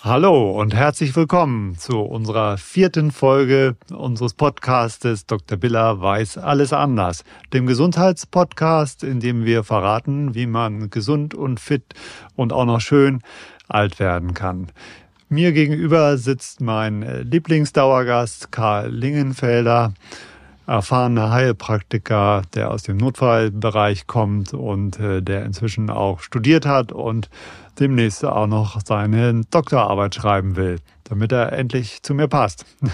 Hallo und herzlich willkommen zu unserer vierten Folge unseres Podcastes Dr. Biller weiß alles anders, dem Gesundheitspodcast, in dem wir verraten, wie man gesund und fit und auch noch schön alt werden kann. Mir gegenüber sitzt mein Lieblingsdauergast Karl Lingenfelder, erfahrener Heilpraktiker, der aus dem Notfallbereich kommt und äh, der inzwischen auch studiert hat und demnächst auch noch seine Doktorarbeit schreiben will, damit er endlich zu mir passt.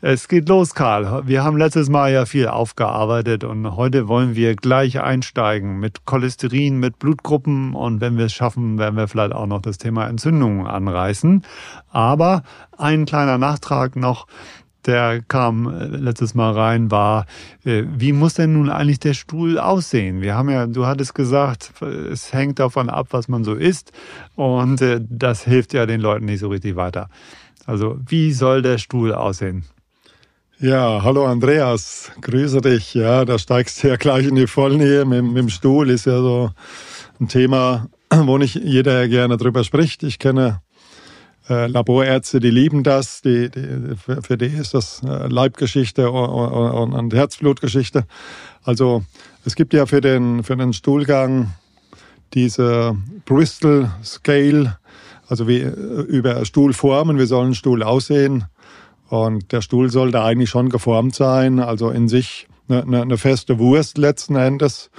Es geht los, Karl. Wir haben letztes Mal ja viel aufgearbeitet und heute wollen wir gleich einsteigen mit Cholesterin, mit Blutgruppen und wenn wir es schaffen, werden wir vielleicht auch noch das Thema Entzündungen anreißen. Aber ein kleiner Nachtrag noch der kam äh, letztes Mal rein, war, äh, wie muss denn nun eigentlich der Stuhl aussehen? Wir haben ja, du hattest gesagt, es hängt davon ab, was man so isst und äh, das hilft ja den Leuten nicht so richtig weiter. Also wie soll der Stuhl aussehen? Ja, hallo Andreas, grüße dich. Ja, da steigst du ja gleich in die Vollnähe mit, mit dem Stuhl, ist ja so ein Thema, wo nicht jeder gerne drüber spricht. Ich kenne äh, Laborärzte, die lieben das, die, die, für, für die ist das äh, Leibgeschichte und, und Herzblutgeschichte. Also es gibt ja für den, für den Stuhlgang diese Bristol Scale, also wie äh, über Stuhlformen, wie soll ein Stuhl aussehen. Und der Stuhl sollte eigentlich schon geformt sein, also in sich eine, eine, eine feste Wurst letzten Endes.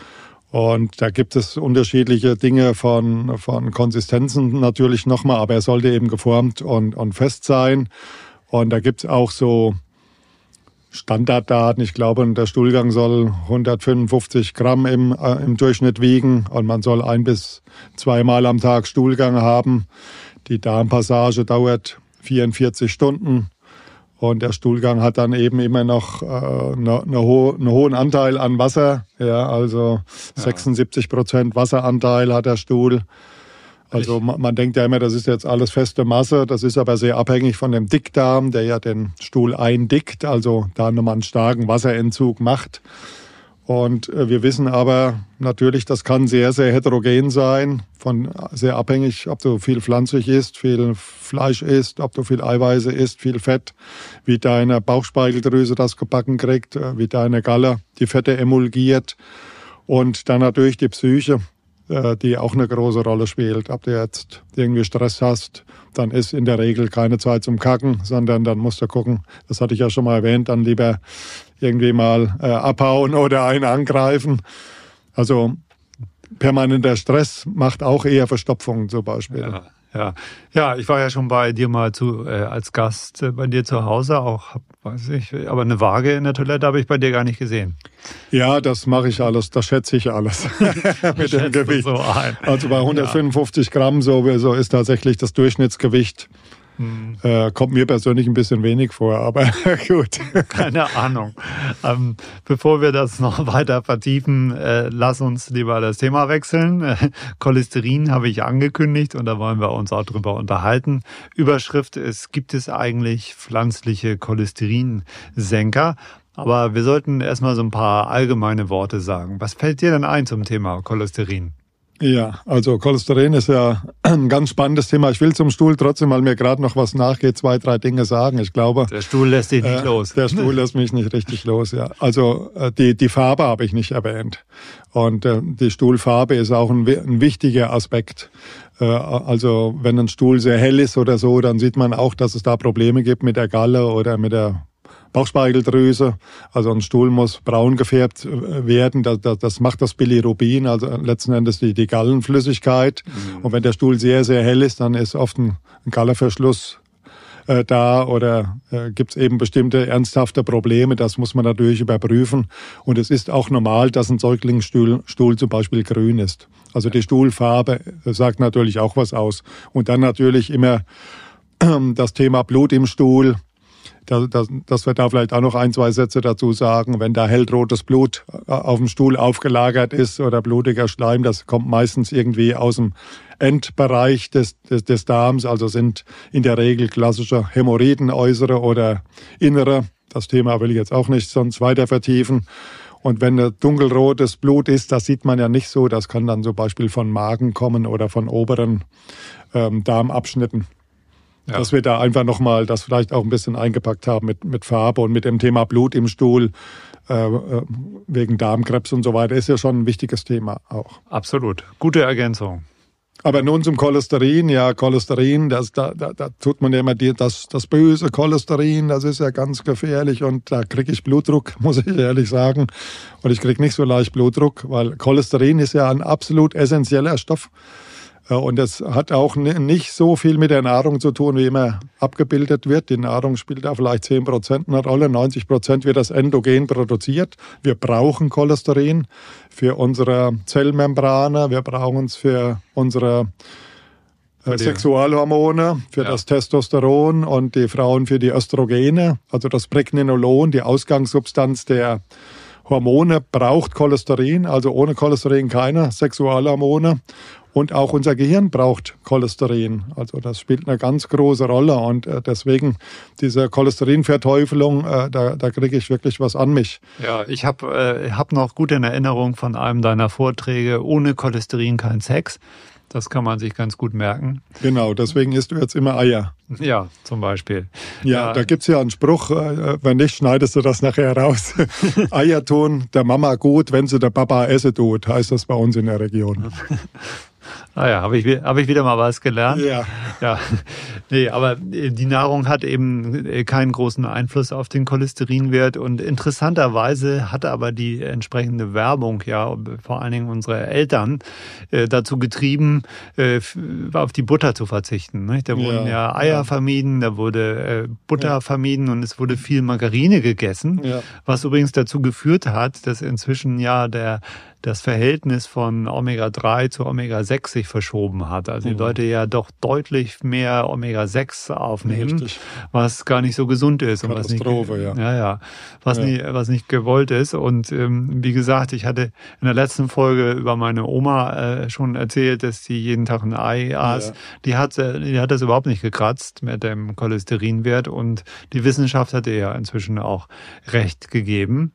Und da gibt es unterschiedliche Dinge von, von Konsistenzen natürlich nochmal, aber er sollte eben geformt und, und fest sein. Und da gibt es auch so Standarddaten. Ich glaube, der Stuhlgang soll 155 Gramm im, äh, im Durchschnitt wiegen und man soll ein bis zweimal am Tag Stuhlgang haben. Die Darmpassage dauert 44 Stunden. Und der Stuhlgang hat dann eben immer noch äh, ne, ne ho einen hohen Anteil an Wasser. Ja, also ja. 76 Prozent Wasseranteil hat der Stuhl. Also man, man, denkt ja immer, das ist jetzt alles feste Masse. Das ist aber sehr abhängig von dem Dickdarm, der ja den Stuhl eindickt, also da nochmal einen starken Wasserentzug macht. Und äh, wir wissen aber natürlich, das kann sehr, sehr heterogen sein, von sehr abhängig, ob du viel pflanzlich isst, viel Fleisch isst, ob du viel Eiweiße isst, viel Fett, wie deine Bauchspeicheldrüse das gebacken kriegt, äh, wie deine Galle die Fette emulgiert und dann natürlich die Psyche, äh, die auch eine große Rolle spielt. Ob du jetzt irgendwie Stress hast, dann ist in der Regel keine Zeit zum Kacken, sondern dann musst du gucken, das hatte ich ja schon mal erwähnt, dann lieber irgendwie mal äh, abhauen oder einen angreifen. Also permanenter Stress macht auch eher Verstopfungen zum Beispiel. Ja. Ja, ja, ich war ja schon bei dir mal zu äh, als Gast äh, bei dir zu Hause, auch weiß ich, aber eine Waage in der Toilette habe ich bei dir gar nicht gesehen. Ja, das mache ich alles, das schätze ich alles mit dem Gewicht. So also bei 155 ja. Gramm so, so ist tatsächlich das Durchschnittsgewicht hm. Äh, kommt mir persönlich ein bisschen wenig vor, aber gut. Keine Ahnung. Ähm, bevor wir das noch weiter vertiefen, äh, lass uns lieber das Thema wechseln. Äh, Cholesterin habe ich angekündigt und da wollen wir uns auch drüber unterhalten. Überschrift ist, gibt es eigentlich pflanzliche Cholesterinsenker? Aber wir sollten erstmal so ein paar allgemeine Worte sagen. Was fällt dir denn ein zum Thema Cholesterin? Ja, also Cholesterin ist ja ein ganz spannendes Thema. Ich will zum Stuhl trotzdem, weil mir gerade noch was nachgeht, zwei, drei Dinge sagen. Ich glaube. Der Stuhl lässt dich nicht äh, los. Der Stuhl lässt mich nicht richtig los, ja. Also äh, die, die Farbe habe ich nicht erwähnt. Und äh, die Stuhlfarbe ist auch ein, ein wichtiger Aspekt. Äh, also wenn ein Stuhl sehr hell ist oder so, dann sieht man auch, dass es da Probleme gibt mit der Galle oder mit der Bauchspeicheldrüse. Also ein Stuhl muss braun gefärbt äh, werden. Das, das, das macht das Bilirubin, also letzten Endes die, die Gallenflüssigkeit. Mhm. Und wenn der Stuhl sehr, sehr hell ist, dann ist oft ein, ein Gallerverschluss äh, da oder äh, gibt es eben bestimmte ernsthafte Probleme. Das muss man natürlich überprüfen. Und es ist auch normal, dass ein Säuglingsstuhl Stuhl zum Beispiel grün ist. Also die Stuhlfarbe sagt natürlich auch was aus. Und dann natürlich immer das Thema Blut im Stuhl dass, wir da vielleicht auch noch ein, zwei Sätze dazu sagen. Wenn da hellrotes Blut äh, auf dem Stuhl aufgelagert ist oder blutiger Schleim, das kommt meistens irgendwie aus dem Endbereich des, des, des Darms, also sind in der Regel klassische Hämorrhoiden, äußere oder innere. Das Thema will ich jetzt auch nicht sonst weiter vertiefen. Und wenn dunkelrotes Blut ist, das sieht man ja nicht so. Das kann dann zum Beispiel von Magen kommen oder von oberen ähm, Darmabschnitten. Ja. Dass wir da einfach nochmal das vielleicht auch ein bisschen eingepackt haben mit, mit Farbe und mit dem Thema Blut im Stuhl äh, äh, wegen Darmkrebs und so weiter, ist ja schon ein wichtiges Thema auch. Absolut. Gute Ergänzung. Aber nun zum Cholesterin. Ja, Cholesterin, das, da, da, da tut man ja immer die, das, das böse Cholesterin, das ist ja ganz gefährlich und da kriege ich Blutdruck, muss ich ehrlich sagen. Und ich kriege nicht so leicht Blutdruck, weil Cholesterin ist ja ein absolut essentieller Stoff und das hat auch nicht so viel mit der Nahrung zu tun, wie immer abgebildet wird. Die Nahrung spielt da vielleicht 10 Prozent eine Rolle. 90 Prozent wird das endogen produziert. Wir brauchen Cholesterin für unsere Zellmembrane. Wir brauchen es für unsere äh, Sexualhormone, für ja. das Testosteron und die Frauen für die Östrogene. Also das Pregnenolon, die Ausgangssubstanz der Hormone braucht Cholesterin, also ohne Cholesterin keine Sexualhormone. Und auch unser Gehirn braucht Cholesterin. Also das spielt eine ganz große Rolle. Und äh, deswegen diese Cholesterinverteufelung, äh, da, da kriege ich wirklich was an mich. Ja, ich habe äh, hab noch gut in Erinnerung von einem deiner Vorträge, ohne Cholesterin kein Sex. Das kann man sich ganz gut merken. Genau, deswegen isst du jetzt immer Eier. Ja, zum Beispiel. Ja, ja. da gibt's ja einen Spruch, äh, wenn nicht, schneidest du das nachher raus. Eier tun der Mama gut, wenn sie der Papa esse tut, heißt das bei uns in der Region. Ah ja, habe ich, hab ich wieder mal was gelernt. Ja. ja. Nee, aber äh, die Nahrung hat eben äh, keinen großen Einfluss auf den Cholesterinwert und interessanterweise hat aber die entsprechende Werbung, ja, vor allen Dingen unsere Eltern, äh, dazu getrieben, äh, auf die Butter zu verzichten. Nicht? Da wurden ja, ja Eier ja. vermieden, da wurde äh, Butter ja. vermieden und es wurde viel Margarine gegessen, was übrigens dazu geführt hat, dass inzwischen ja der das Verhältnis von Omega-3 zu Omega-6 sich verschoben hat. Also die mhm. Leute ja doch deutlich mehr Omega-6 aufnehmen, Richtig. was gar nicht so gesund ist. Und was nicht, ja. Ja, ja. Was, ja. Nicht, was nicht gewollt ist. Und ähm, wie gesagt, ich hatte in der letzten Folge über meine Oma äh, schon erzählt, dass sie jeden Tag ein Ei aß. Ja. Die, hat, äh, die hat das überhaupt nicht gekratzt mit dem Cholesterinwert. Und die Wissenschaft hatte ja inzwischen auch recht gegeben.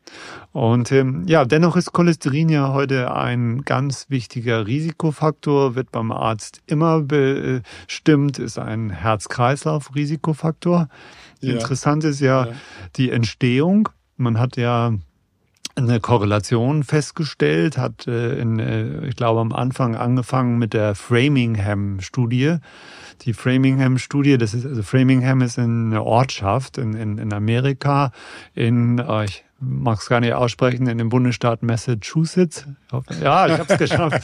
Und ähm, ja, dennoch ist Cholesterin ja heute ein ganz wichtiger Risikofaktor, wird beim Arzt immer bestimmt, ist ein Herz-Kreislauf-Risikofaktor. Ja. Interessant ist ja, ja die Entstehung. Man hat ja eine Korrelation festgestellt, hat äh, in, äh, ich glaube am Anfang angefangen mit der Framingham-Studie. Die Framingham-Studie, das ist also Framingham ist eine Ortschaft in, in, in Amerika in äh, ich mag es gar nicht aussprechen, in dem Bundesstaat Massachusetts. Ja, ich habe es geschafft.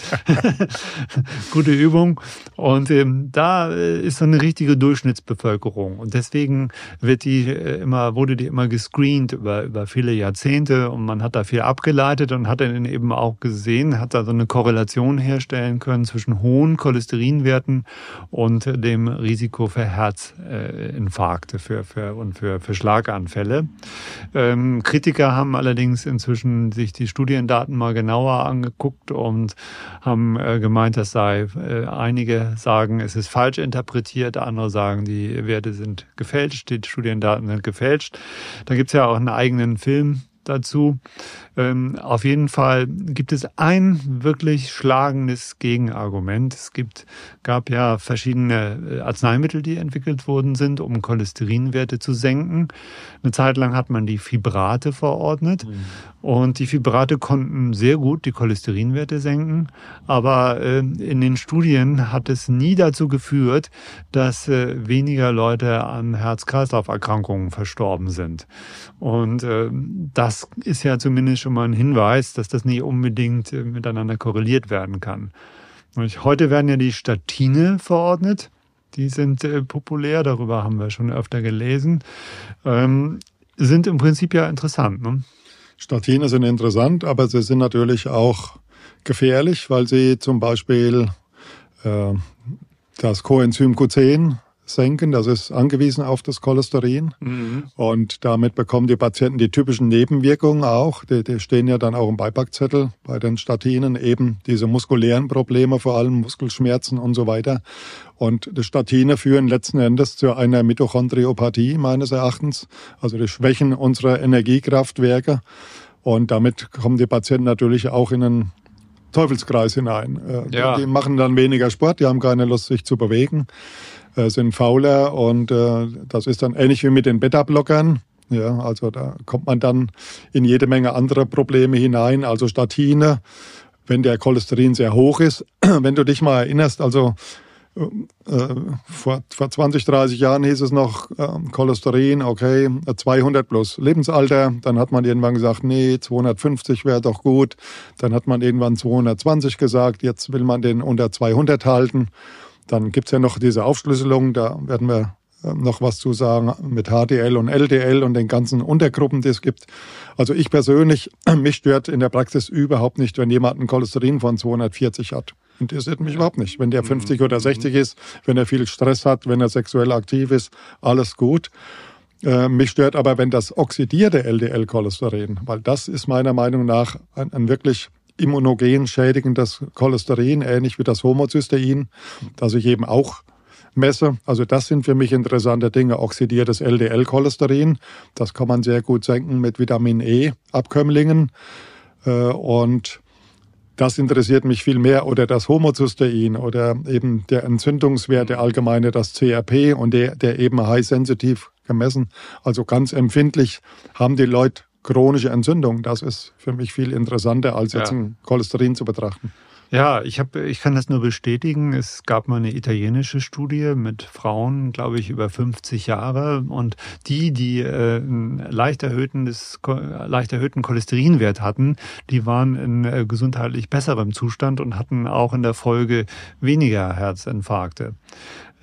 Gute Übung. Und ähm, da äh, ist so eine richtige Durchschnittsbevölkerung. Und deswegen wird die äh, immer, wurde die immer gescreent über, über viele Jahrzehnte und man hat da viel abgeleitet und hat dann eben auch gesehen, hat da so eine Korrelation herstellen können zwischen hohen Cholesterinwerten und dem Risiko für Herzinfarkte für, für, und für, für Schlaganfälle. Ähm, Kritiker haben allerdings inzwischen sich die Studiendaten mal genauer angeguckt und haben äh, gemeint, das sei, äh, einige sagen, es ist falsch interpretiert, andere sagen, die Werte sind gefälscht, die Studiendaten sind gefälscht. Da gibt's ja auch einen eigenen Film dazu. Ähm, auf jeden Fall gibt es ein wirklich schlagendes Gegenargument. Es gibt, gab ja verschiedene äh, Arzneimittel, die entwickelt worden sind, um Cholesterinwerte zu senken. Eine Zeit lang hat man die Fibrate verordnet mhm. und die Fibrate konnten sehr gut die Cholesterinwerte senken, aber äh, in den Studien hat es nie dazu geführt, dass äh, weniger Leute an Herz-Kreislauf-Erkrankungen verstorben sind. Und äh, das ist ja zumindest schon mal ein Hinweis, dass das nicht unbedingt äh, miteinander korreliert werden kann. Und heute werden ja die Statine verordnet. Die sind äh, populär, darüber haben wir schon öfter gelesen. Ähm, sind im Prinzip ja interessant. Ne? Statine sind interessant, aber sie sind natürlich auch gefährlich, weil sie zum Beispiel äh, das Coenzym Q10 senken. Das ist angewiesen auf das Cholesterin. Mhm. Und damit bekommen die Patienten die typischen Nebenwirkungen auch. Die, die stehen ja dann auch im Beipackzettel bei den Statinen, eben diese muskulären Probleme, vor allem Muskelschmerzen und so weiter. Und die Statine führen letzten Endes zu einer Mitochondriopathie meines Erachtens. Also die schwächen unserer Energiekraftwerke. Und damit kommen die Patienten natürlich auch in einen Teufelskreis hinein. Äh, ja. Die machen dann weniger Sport, die haben keine Lust, sich zu bewegen, sind fauler und äh, das ist dann ähnlich wie mit den Beta-Blockern. Ja, also da kommt man dann in jede Menge andere Probleme hinein, also Statine, wenn der Cholesterin sehr hoch ist. Wenn du dich mal erinnerst, also äh, vor, vor 20, 30 Jahren hieß es noch äh, Cholesterin, okay, 200 plus Lebensalter. Dann hat man irgendwann gesagt, nee, 250 wäre doch gut. Dann hat man irgendwann 220 gesagt, jetzt will man den unter 200 halten. Dann gibt's ja noch diese Aufschlüsselung, da werden wir äh, noch was zu sagen mit HDL und LDL und den ganzen Untergruppen, die es gibt. Also ich persönlich, mich stört in der Praxis überhaupt nicht, wenn jemand ein Cholesterin von 240 hat. Interessiert mich überhaupt nicht. Wenn der 50 oder 60 ist, wenn er viel Stress hat, wenn er sexuell aktiv ist, alles gut. Äh, mich stört aber, wenn das oxidierte LDL-Cholesterin, weil das ist meiner Meinung nach ein, ein wirklich immunogen schädigendes Cholesterin, ähnlich wie das Homozystein, das ich eben auch messe. Also das sind für mich interessante Dinge. Oxidiertes LDL-Cholesterin, das kann man sehr gut senken mit Vitamin E-Abkömmlingen. Äh, und das interessiert mich viel mehr oder das Homozystein oder eben der Entzündungswert, der allgemeine, das CRP und der, der eben high-sensitiv gemessen, also ganz empfindlich, haben die Leute chronische Entzündung. Das ist für mich viel interessanter, als jetzt ja. ein Cholesterin zu betrachten. Ja, ich habe, ich kann das nur bestätigen. Es gab mal eine italienische Studie mit Frauen, glaube ich, über 50 Jahre und die, die äh, einen leicht erhöhten, des, leicht erhöhten Cholesterinwert hatten, die waren in äh, gesundheitlich besserem Zustand und hatten auch in der Folge weniger Herzinfarkte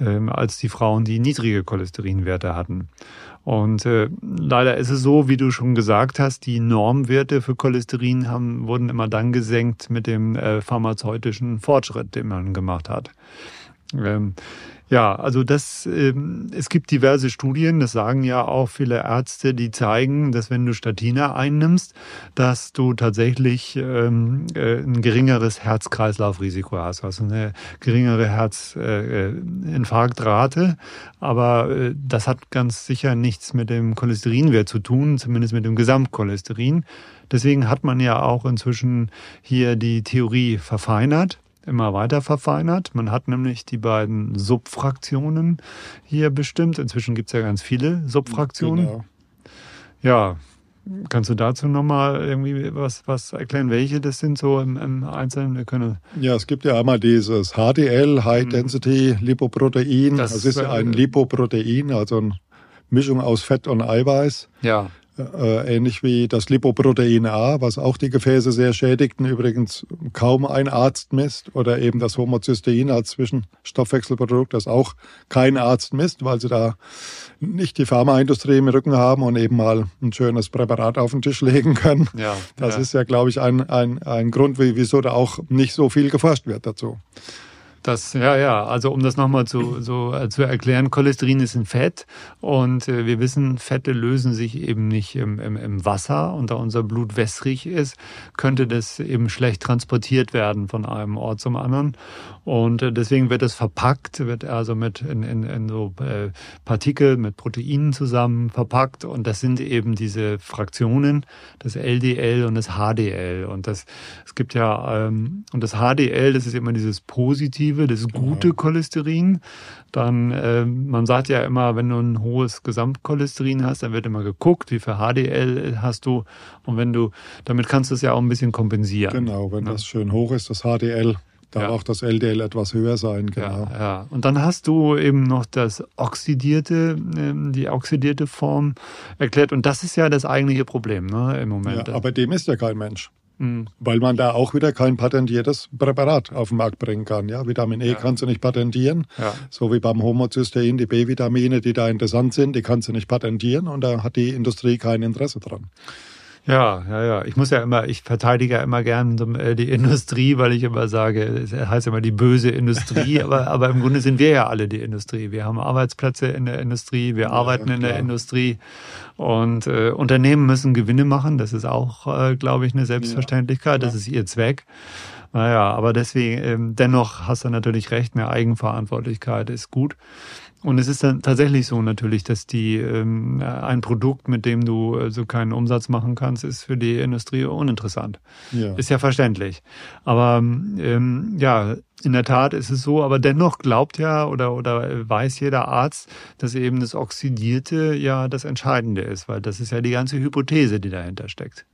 ähm, als die Frauen, die niedrige Cholesterinwerte hatten. Und äh, leider ist es so, wie du schon gesagt hast, die Normwerte für Cholesterin haben, wurden immer dann gesenkt mit dem äh, pharmazeutischen Fortschritt, den man gemacht hat. Ähm, ja, also das, ähm, es gibt diverse Studien, das sagen ja auch viele Ärzte, die zeigen, dass wenn du Statine einnimmst, dass du tatsächlich ähm, äh, ein geringeres Herz-Kreislauf-Risiko hast, also eine geringere Herzinfarktrate. Äh, Aber äh, das hat ganz sicher nichts mit dem Cholesterinwert zu tun, zumindest mit dem Gesamtcholesterin. Deswegen hat man ja auch inzwischen hier die Theorie verfeinert immer weiter verfeinert. Man hat nämlich die beiden Subfraktionen hier bestimmt. Inzwischen gibt es ja ganz viele Subfraktionen. Genau. Ja, Kannst du dazu nochmal irgendwie was, was erklären, welche das sind so im, im Einzelnen? Wir können ja, es gibt ja einmal dieses HDL, High mhm. Density Lipoprotein. Das, das ist ja ein Lipoprotein, also eine Mischung aus Fett und Eiweiß. Ja. Äh, ähnlich wie das Lipoprotein A, was auch die Gefäße sehr schädigt und übrigens kaum ein Arzt misst, oder eben das Homozystein als Zwischenstoffwechselprodukt, das auch kein Arzt misst, weil sie da nicht die Pharmaindustrie im Rücken haben und eben mal ein schönes Präparat auf den Tisch legen können. Ja, das ja. ist ja, glaube ich, ein, ein, ein Grund, wieso da auch nicht so viel geforscht wird dazu. Das, ja, ja, also um das nochmal zu, so, äh, zu erklären, Cholesterin ist ein Fett und äh, wir wissen, Fette lösen sich eben nicht im, im, im Wasser und da unser Blut wässrig ist, könnte das eben schlecht transportiert werden von einem Ort zum anderen und äh, deswegen wird es verpackt, wird also mit in, in, in so äh, Partikel mit Proteinen zusammen verpackt und das sind eben diese Fraktionen, das LDL und das HDL und das, es gibt ja, ähm, und das HDL, das ist immer dieses positive positive, das gute Cholesterin. Dann, äh, man sagt ja immer, wenn du ein hohes Gesamtcholesterin hast, dann wird immer geguckt, wie viel HDL hast du. Und wenn du, damit kannst du es ja auch ein bisschen kompensieren. Genau, wenn ja. das schön hoch ist, das HDL, darf ja. auch das LDL etwas höher sein, genau. Ja, ja, Und dann hast du eben noch das oxidierte, ähm, die oxidierte Form erklärt. Und das ist ja das eigentliche Problem ne, im Moment. Ja, aber dem ist ja kein Mensch. Mhm. Weil man da auch wieder kein patentiertes Präparat auf den Markt bringen kann. Ja, Vitamin E ja. kannst du nicht patentieren. Ja. So wie beim Homozystein, die B-Vitamine, die da interessant sind, die kannst du nicht patentieren und da hat die Industrie kein Interesse dran. Ja, ja, ja. Ich muss ja immer, ich verteidige ja immer gern äh, die Industrie, weil ich immer sage, es heißt immer die böse Industrie, aber, aber im Grunde sind wir ja alle die Industrie. Wir haben Arbeitsplätze in der Industrie, wir ja, arbeiten in der Industrie und äh, Unternehmen müssen Gewinne machen. Das ist auch, äh, glaube ich, eine Selbstverständlichkeit. Ja, das ist ihr Zweck. Naja, aber deswegen, ähm, dennoch hast du natürlich recht, eine Eigenverantwortlichkeit ist gut. Und es ist dann tatsächlich so natürlich, dass die ähm, ein Produkt, mit dem du also keinen Umsatz machen kannst, ist für die Industrie uninteressant. Ja. Ist ja verständlich. Aber ähm, ja, in der Tat ist es so, aber dennoch glaubt ja oder, oder weiß jeder Arzt, dass eben das Oxidierte ja das Entscheidende ist, weil das ist ja die ganze Hypothese, die dahinter steckt.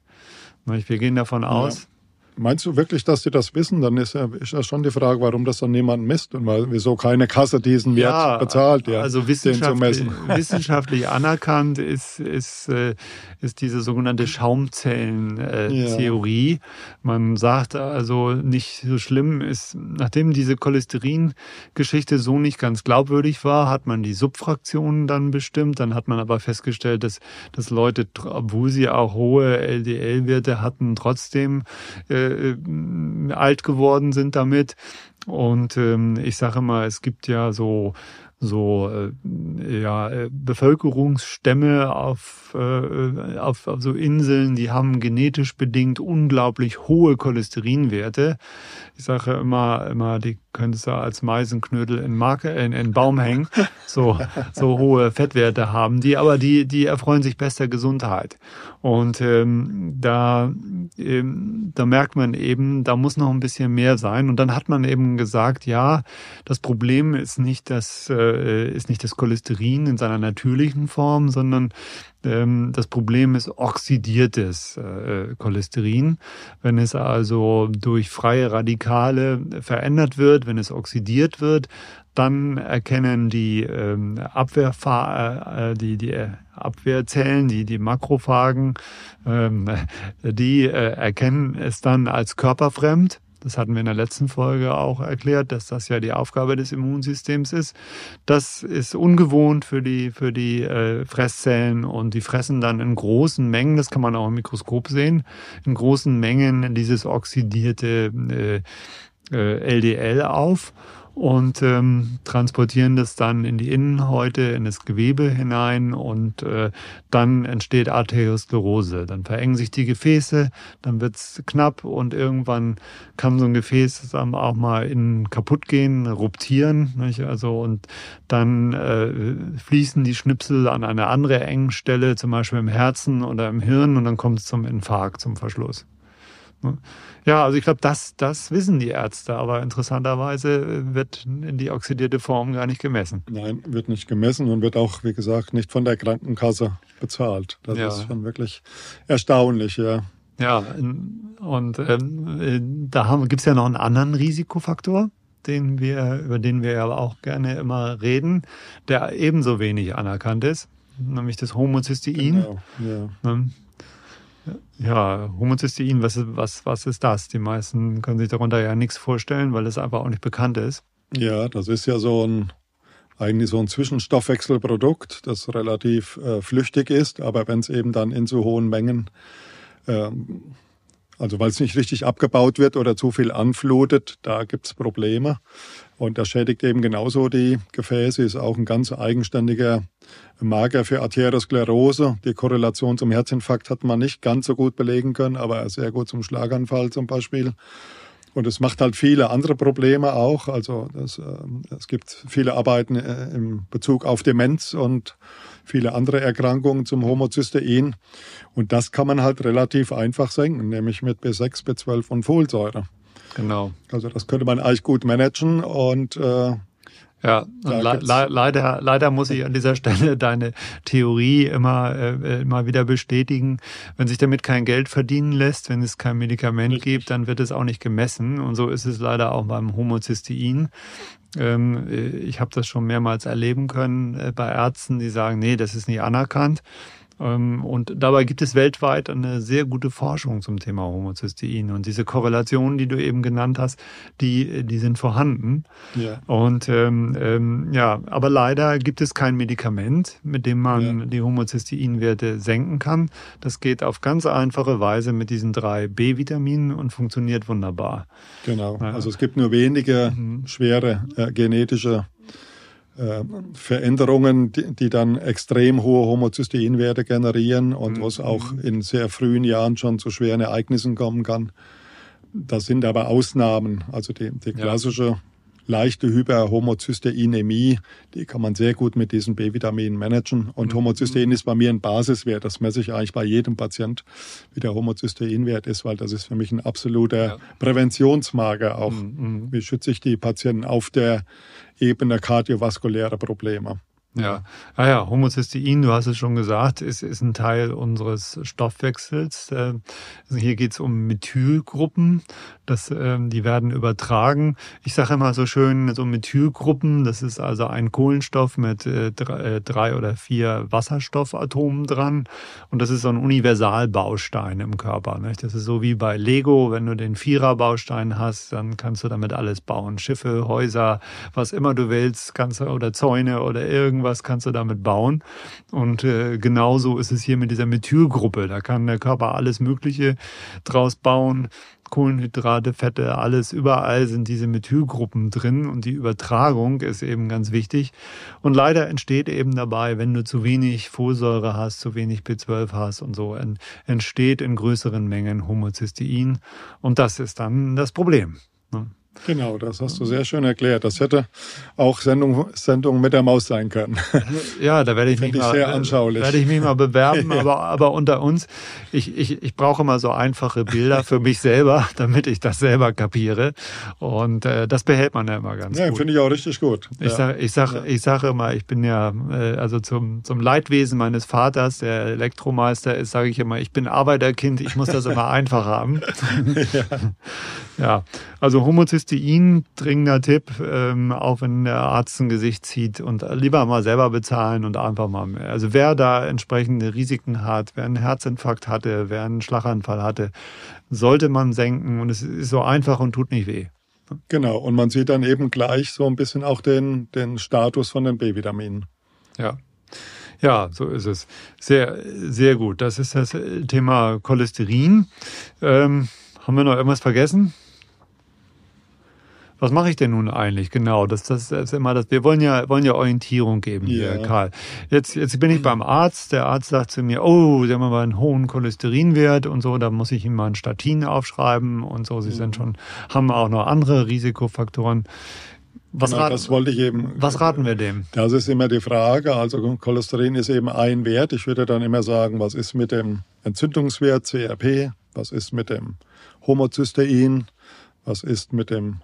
Wir gehen davon aus, Meinst du wirklich, dass sie das wissen? Dann ist ja, ist ja schon die Frage, warum das dann niemand misst und weil, wieso keine Kasse diesen Wert ja, bezahlt, ja, also wissenschaftlich, wissenschaftlich anerkannt ist, ist, äh, ist diese sogenannte Schaumzellentheorie. Ja. Man sagt also nicht so schlimm ist, nachdem diese Cholesterin-Geschichte so nicht ganz glaubwürdig war, hat man die Subfraktionen dann bestimmt. Dann hat man aber festgestellt, dass, dass Leute, obwohl sie auch hohe LDL-Werte hatten, trotzdem äh, äh, alt geworden sind damit. Und ähm, ich sage mal, es gibt ja so so äh, ja, äh, Bevölkerungsstämme auf, äh, auf, auf so Inseln, die haben genetisch bedingt unglaublich hohe Cholesterinwerte. Ich sage immer, immer, die könntest du als Meisenknödel in, Marke, in, in Baum hängen, so, so hohe Fettwerte haben die, aber die, die erfreuen sich bester Gesundheit. Und ähm, da, ähm, da merkt man eben, da muss noch ein bisschen mehr sein. Und dann hat man eben gesagt, ja, das Problem ist nicht das, äh, ist nicht das Cholesterin in seiner natürlichen Form, sondern ähm, das Problem ist oxidiertes äh, Cholesterin. Wenn es also durch freie Radikale verändert wird, wenn es oxidiert wird, dann erkennen die ähm, Abwehrfa äh, die die Abwehrzellen, die die Makrophagen, ähm, die äh, erkennen es dann als körperfremd das hatten wir in der letzten Folge auch erklärt, dass das ja die Aufgabe des Immunsystems ist. Das ist ungewohnt für die, für die äh, Fresszellen und die fressen dann in großen Mengen, das kann man auch im Mikroskop sehen, in großen Mengen dieses oxidierte äh, äh, LDL auf und ähm, transportieren das dann in die Innenhäute, in das Gewebe hinein und äh, dann entsteht Arteriosklerose. Dann verengen sich die Gefäße, dann wird's knapp und irgendwann kann so ein Gefäß auch mal innen kaputt gehen, ruptieren. Nicht? Also und dann äh, fließen die Schnipsel an eine andere enge Stelle, zum Beispiel im Herzen oder im Hirn und dann kommt es zum Infarkt, zum Verschluss. Ne? Ja, also ich glaube, das, das wissen die Ärzte, aber interessanterweise wird in die oxidierte Form gar nicht gemessen. Nein, wird nicht gemessen und wird auch, wie gesagt, nicht von der Krankenkasse bezahlt. Das ja. ist schon wirklich erstaunlich, ja. Ja, und ähm, da gibt es ja noch einen anderen Risikofaktor, den wir, über den wir aber auch gerne immer reden, der ebenso wenig anerkannt ist, nämlich das Homozystein. Genau, ja. Ähm, ja, Homozystein, was, was, was ist das? Die meisten können sich darunter ja nichts vorstellen, weil es einfach auch nicht bekannt ist. Ja, das ist ja so ein eigentlich so ein Zwischenstoffwechselprodukt, das relativ äh, flüchtig ist, aber wenn es eben dann in zu hohen Mengen, äh, also weil es nicht richtig abgebaut wird oder zu viel anflutet, da gibt es Probleme. Und das schädigt eben genauso die Gefäße, ist auch ein ganz eigenständiger Marker für Arteriosklerose. Die Korrelation zum Herzinfarkt hat man nicht ganz so gut belegen können, aber sehr gut zum Schlaganfall zum Beispiel. Und es macht halt viele andere Probleme auch. Also das, äh, es gibt viele Arbeiten äh, im Bezug auf Demenz und viele andere Erkrankungen zum Homozystein. Und das kann man halt relativ einfach senken, nämlich mit B6, B12 und Folsäure. Genau. Also das könnte man eigentlich gut managen und äh, ja, le le leider, leider muss ich an dieser Stelle deine Theorie immer, äh, immer wieder bestätigen. Wenn sich damit kein Geld verdienen lässt, wenn es kein Medikament Richtig. gibt, dann wird es auch nicht gemessen. Und so ist es leider auch beim Homozystein. Ähm, äh, ich habe das schon mehrmals erleben können äh, bei Ärzten, die sagen, nee, das ist nicht anerkannt. Ähm, und dabei gibt es weltweit eine sehr gute Forschung zum Thema Homozystein. Und diese Korrelationen, die du eben genannt hast, die, die sind vorhanden. Ja. Und ähm, ähm, ja, aber leider gibt es kein Medikament, mit dem man ja. die Homozysteinwerte senken kann. Das geht auf ganz einfache Weise mit diesen drei B-Vitaminen und funktioniert wunderbar. Genau. Ja. Also es gibt nur wenige mhm. schwere äh, genetische äh, Veränderungen, die, die, dann extrem hohe Homozysteinwerte generieren und mhm. was auch in sehr frühen Jahren schon zu schweren Ereignissen kommen kann. Das sind aber Ausnahmen. Also die, die klassische leichte Hyperhomozysteinämie, die kann man sehr gut mit diesen B-Vitaminen managen. Und mhm. Homozystein ist bei mir ein Basiswert. Das messe ich eigentlich bei jedem Patient, wie der Homozysteinwert ist, weil das ist für mich ein absoluter ja. Präventionsmarker auch. Mhm. mhm. Wie schütze ich die Patienten auf der Ebene kardiovaskulärer Probleme? Ja, ah ja, Homozystein, du hast es schon gesagt, ist, ist ein Teil unseres Stoffwechsels. Äh, also hier geht es um Methylgruppen, das, ähm, die werden übertragen. Ich sage immer so schön, so Methylgruppen, das ist also ein Kohlenstoff mit äh, drei, äh, drei oder vier Wasserstoffatomen dran und das ist so ein Universalbaustein im Körper. Nicht? Das ist so wie bei Lego, wenn du den Viererbaustein hast, dann kannst du damit alles bauen. Schiffe, Häuser, was immer du willst, kannst oder Zäune oder irgendwas irgendwas kannst du damit bauen. Und äh, genauso ist es hier mit dieser Methylgruppe. Da kann der Körper alles Mögliche draus bauen. Kohlenhydrate, Fette, alles, überall sind diese Methylgruppen drin und die Übertragung ist eben ganz wichtig. Und leider entsteht eben dabei, wenn du zu wenig Folsäure hast, zu wenig B12 hast und so, entsteht in größeren Mengen Homozystein und das ist dann das Problem. Ne? Genau, das hast du sehr schön erklärt. Das hätte auch Sendung, Sendung mit der Maus sein können. Ja, da werde ich mich ich mal, sehr anschaulich. Werde ich mich mal bewerben, ja. aber, aber unter uns, ich, ich, ich brauche immer so einfache Bilder für mich selber, damit ich das selber kapiere. Und äh, das behält man ja immer ganz ja, gut. Ja, finde ich auch richtig gut. Ich ja. sage ich sag, ja. ich sag immer, ich bin ja, äh, also zum, zum Leidwesen meines Vaters, der Elektromeister ist, sage ich immer, ich bin Arbeiterkind, ich muss das immer einfach haben. ja. ja, also Homozystein, dringender Tipp, ähm, auch wenn der Arzt ein Gesicht zieht und lieber mal selber bezahlen und einfach mal, also wer da entsprechende Risiken hat, wer einen Herzinfarkt hatte, wer einen Schlaganfall hatte, sollte man senken und es ist so einfach und tut nicht weh. Genau, und man sieht dann eben gleich so ein bisschen auch den, den Status von den B-Vitaminen. Ja. Ja, so ist es. Sehr, sehr gut. Das ist das Thema Cholesterin. Ähm, haben wir noch irgendwas vergessen? Was mache ich denn nun eigentlich? Genau, das, das ist immer das. Wir wollen ja, wollen ja Orientierung geben hier, Karl. Jetzt, jetzt bin ich beim Arzt. Der Arzt sagt zu mir, oh, Sie haben aber einen hohen Cholesterinwert und so, da muss ich Ihnen mal ein Statin aufschreiben und so. Sie mhm. sind schon, haben auch noch andere Risikofaktoren. Was, genau, raten, das wollte ich eben, was raten wir dem? Das ist immer die Frage. Also Cholesterin ist eben ein Wert. Ich würde dann immer sagen, was ist mit dem Entzündungswert CRP? Was ist mit dem Homozystein? Was ist mit dem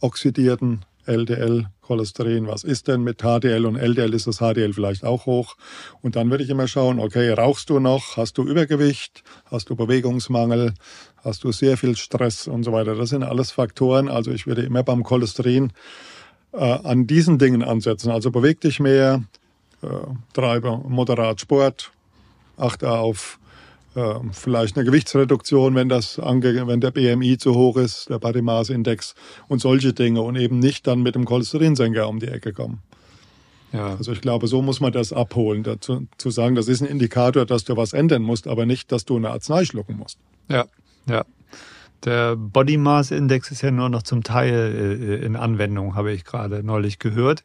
oxidierten LDL-Cholesterin. Was ist denn mit HDL und LDL? Ist das HDL vielleicht auch hoch? Und dann würde ich immer schauen, okay, rauchst du noch? Hast du Übergewicht? Hast du Bewegungsmangel? Hast du sehr viel Stress und so weiter? Das sind alles Faktoren. Also ich würde immer beim Cholesterin äh, an diesen Dingen ansetzen. Also beweg dich mehr, äh, treibe moderat Sport, achte auf äh, vielleicht eine Gewichtsreduktion, wenn das ange wenn der BMI zu hoch ist, der Body Mass Index und solche Dinge und eben nicht dann mit dem Cholesterinsenker um die Ecke kommen. Ja. Also ich glaube, so muss man das abholen, dazu, zu sagen, das ist ein Indikator, dass du was ändern musst, aber nicht, dass du eine Arznei schlucken musst. Ja, ja. Der Body Mass Index ist ja nur noch zum Teil äh, in Anwendung, habe ich gerade neulich gehört.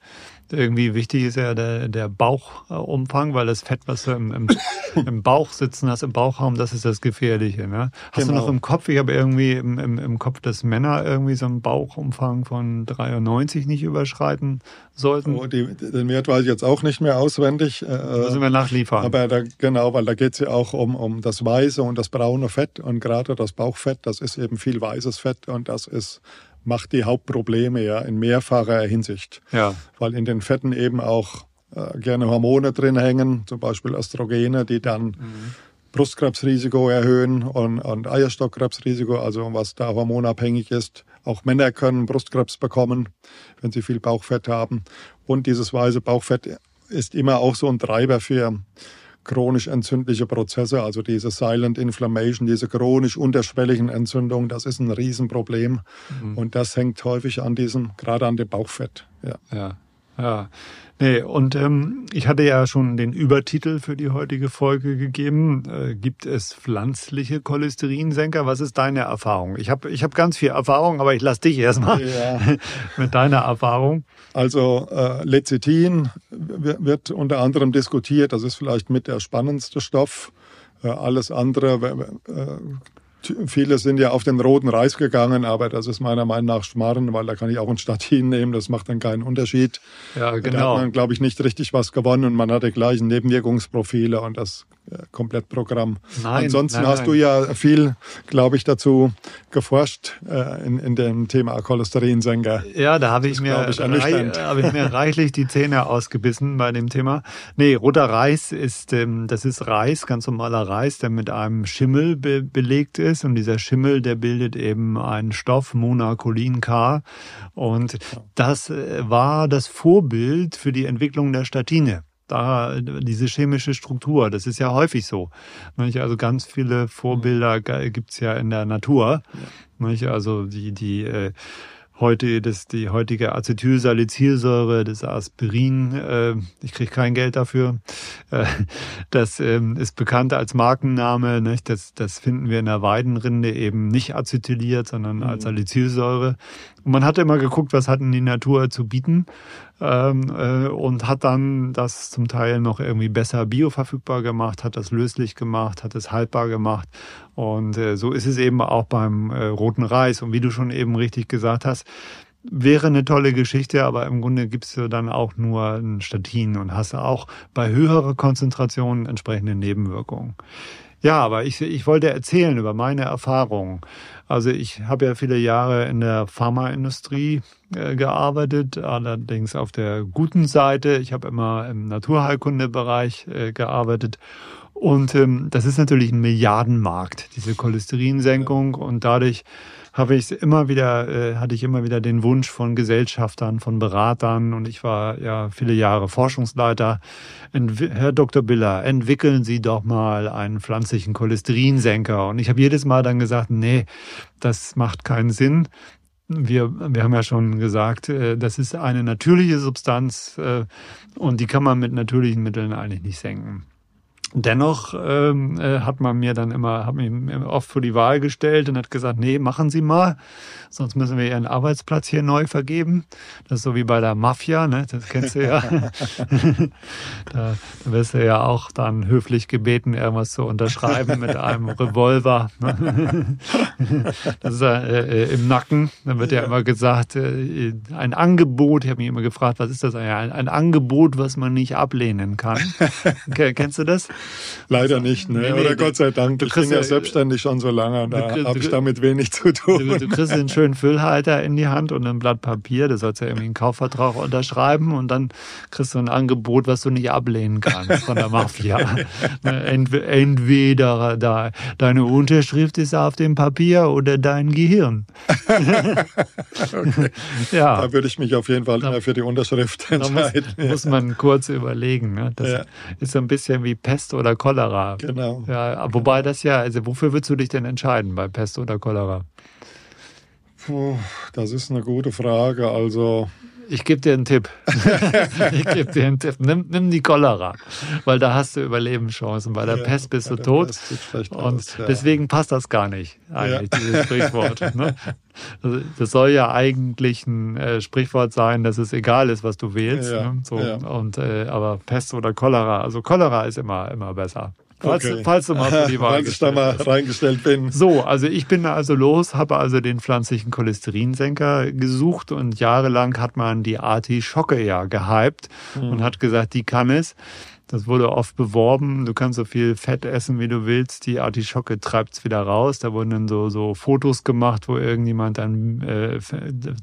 Irgendwie wichtig ist ja der, der Bauchumfang, weil das Fett, was du im, im, im Bauch sitzen hast, im Bauchraum, das ist das Gefährliche. Ne? Hast genau. du noch im Kopf, ich habe irgendwie im, im, im Kopf, dass Männer irgendwie so einen Bauchumfang von 93 nicht überschreiten sollten. Oh, die, den Wert weiß ich jetzt auch nicht mehr auswendig. Äh, müssen wir nachliefern. Aber da, genau, weil da geht es ja auch um, um das weiße und das braune Fett und gerade das Bauchfett, das ist eben viel weißes Fett und das ist macht die Hauptprobleme ja in mehrfacher Hinsicht. Ja. Weil in den Fetten eben auch äh, gerne Hormone drin hängen, zum Beispiel Östrogene, die dann mhm. Brustkrebsrisiko erhöhen und, und Eierstockkrebsrisiko, also was da hormonabhängig ist. Auch Männer können Brustkrebs bekommen, wenn sie viel Bauchfett haben. Und dieses weiße Bauchfett ist immer auch so ein Treiber für chronisch entzündliche Prozesse, also diese Silent Inflammation, diese chronisch unterschwelligen Entzündungen, das ist ein Riesenproblem. Mhm. Und das hängt häufig an diesem, gerade an dem Bauchfett. Ja. ja. Ja, nee, und ähm, ich hatte ja schon den Übertitel für die heutige Folge gegeben. Äh, gibt es pflanzliche Cholesterinsenker? Was ist deine Erfahrung? Ich habe ich hab ganz viel Erfahrung, aber ich lasse dich erstmal ja. mit deiner Erfahrung. Also äh, Lecithin wird unter anderem diskutiert. Das ist vielleicht mit der spannendste Stoff. Äh, alles andere äh, Viele sind ja auf den roten Reis gegangen, aber das ist meiner Meinung nach Schmarren, weil da kann ich auch ein Statin nehmen, das macht dann keinen Unterschied. Ja, genau. Da hat man, glaube ich, nicht richtig was gewonnen und man hat die gleichen Nebenwirkungsprofile und das äh, Komplettprogramm. Nein, Ansonsten nein, hast nein. du ja viel, glaube ich, dazu geforscht äh, in, in dem Thema Cholesterinsenker. Ja, da habe ich, mir ich, rei habe ich mir reichlich die Zähne ausgebissen bei dem Thema. Nee, roter Reis ist, ähm, das ist Reis, ganz normaler Reis, der mit einem Schimmel be belegt ist. Und dieser Schimmel, der bildet eben einen Stoff, Monacolin K. Und das äh, war das Vorbild für die Entwicklung der Statine. Da diese chemische Struktur, das ist ja häufig so. Nicht? Also ganz viele Vorbilder ge- gibt's ja in der Natur. Nicht? Also die, die äh, heute das die heutige Acetylsalicylsäure, das Aspirin, äh, ich kriege kein Geld dafür. Äh, das ähm, ist bekannt als Markenname. Nicht? Das, das finden wir in der Weidenrinde eben nicht acetyliert, sondern als Salicylsäure. Man hat immer geguckt, was hat denn die Natur zu bieten ähm, äh, und hat dann das zum Teil noch irgendwie besser bioverfügbar gemacht, hat das löslich gemacht, hat es haltbar gemacht. Und äh, so ist es eben auch beim äh, roten Reis. Und wie du schon eben richtig gesagt hast, wäre eine tolle Geschichte, aber im Grunde gibst du dann auch nur ein Statin und hast auch bei höherer Konzentration entsprechende Nebenwirkungen. Ja, aber ich, ich wollte erzählen über meine Erfahrungen. Also ich habe ja viele Jahre in der Pharmaindustrie äh, gearbeitet, allerdings auf der guten Seite. Ich habe immer im Naturheilkundebereich äh, gearbeitet. Und ähm, das ist natürlich ein Milliardenmarkt, diese Cholesterinsenkung. Und dadurch habe ich immer wieder, äh, hatte ich immer wieder den Wunsch von Gesellschaftern, von Beratern und ich war ja viele Jahre Forschungsleiter. Entwi Herr Dr. Biller, entwickeln Sie doch mal einen pflanzlichen Cholesterinsenker. Und ich habe jedes Mal dann gesagt, nee, das macht keinen Sinn. Wir, wir haben ja schon gesagt, äh, das ist eine natürliche Substanz äh, und die kann man mit natürlichen Mitteln eigentlich nicht senken. Dennoch ähm, äh, hat man mir dann immer, hat mir oft vor die Wahl gestellt und hat gesagt, nee, machen Sie mal, sonst müssen wir Ihren Arbeitsplatz hier neu vergeben. Das ist so wie bei der Mafia, ne? Das kennst du ja. da, da wirst du ja auch dann höflich gebeten, irgendwas zu unterschreiben mit einem Revolver. Ne? das ist ja äh, äh, im Nacken. Dann wird ja, immer gesagt, äh, ein Angebot, ich habe mich immer gefragt, was ist das eigentlich? Ein, ein Angebot, was man nicht ablehnen kann. Ke- Kennst du das? Leider nicht, ne? Nee, nee, Oder Gott sei Dank. du Ich bin ja ja- selbstständig schon so lange und da habe ich damit wenig zu tun. Du, du kriegst einen schönen Füllhalter in die Hand und ein Blatt Papier. Du sollst ja irgendwie einen Kaufvertrag unterschreiben und dann kriegst du ein Angebot, was du nicht ablehnen kannst von der Mafia. Ne, Ent, entweder da, deine Unterschrift ist auf dem Papier oder dein Gehirn. Ja. Da würde ich mich auf jeden Fall immer für die Unterschrift Da muss, entscheiden. muss man kurz überlegen. Ne? Das Ja. ist so ein bisschen wie Pest oder Cholera. Genau. Ja, wobei das ja, also wofür würdest du dich denn entscheiden bei Pest oder Cholera? Puh, das ist eine gute Frage. Also, Ich gebe dir einen Tipp. ich gebe dir einen Tipp. Nimm, nimm die Cholera, weil da hast du Überlebenschancen. Bei der Ja, Pest bist du tot. Und aus, ja. deswegen passt das gar nicht, eigentlich, dieses Sprichwort. Ne? Also, das soll ja eigentlich ein äh, Sprichwort sein, dass es egal ist, was du wählst. Ja, ne? so, ja. und, äh, aber Pest oder Cholera, also Cholera ist immer, immer besser. Falls, Okay. falls du mal für die Wahl ich da mal reingestellt bin. So, also ich bin also los, habe also den pflanzlichen Cholesterinsenker gesucht und jahrelang hat man die Artischocke ja gehypt und hat gesagt, die kann es. Das wurde oft beworben. Du kannst so viel Fett essen, wie du willst. Die Artischocke treibt's wieder raus. Da wurden dann so, so Fotos gemacht, wo irgendjemand dann äh,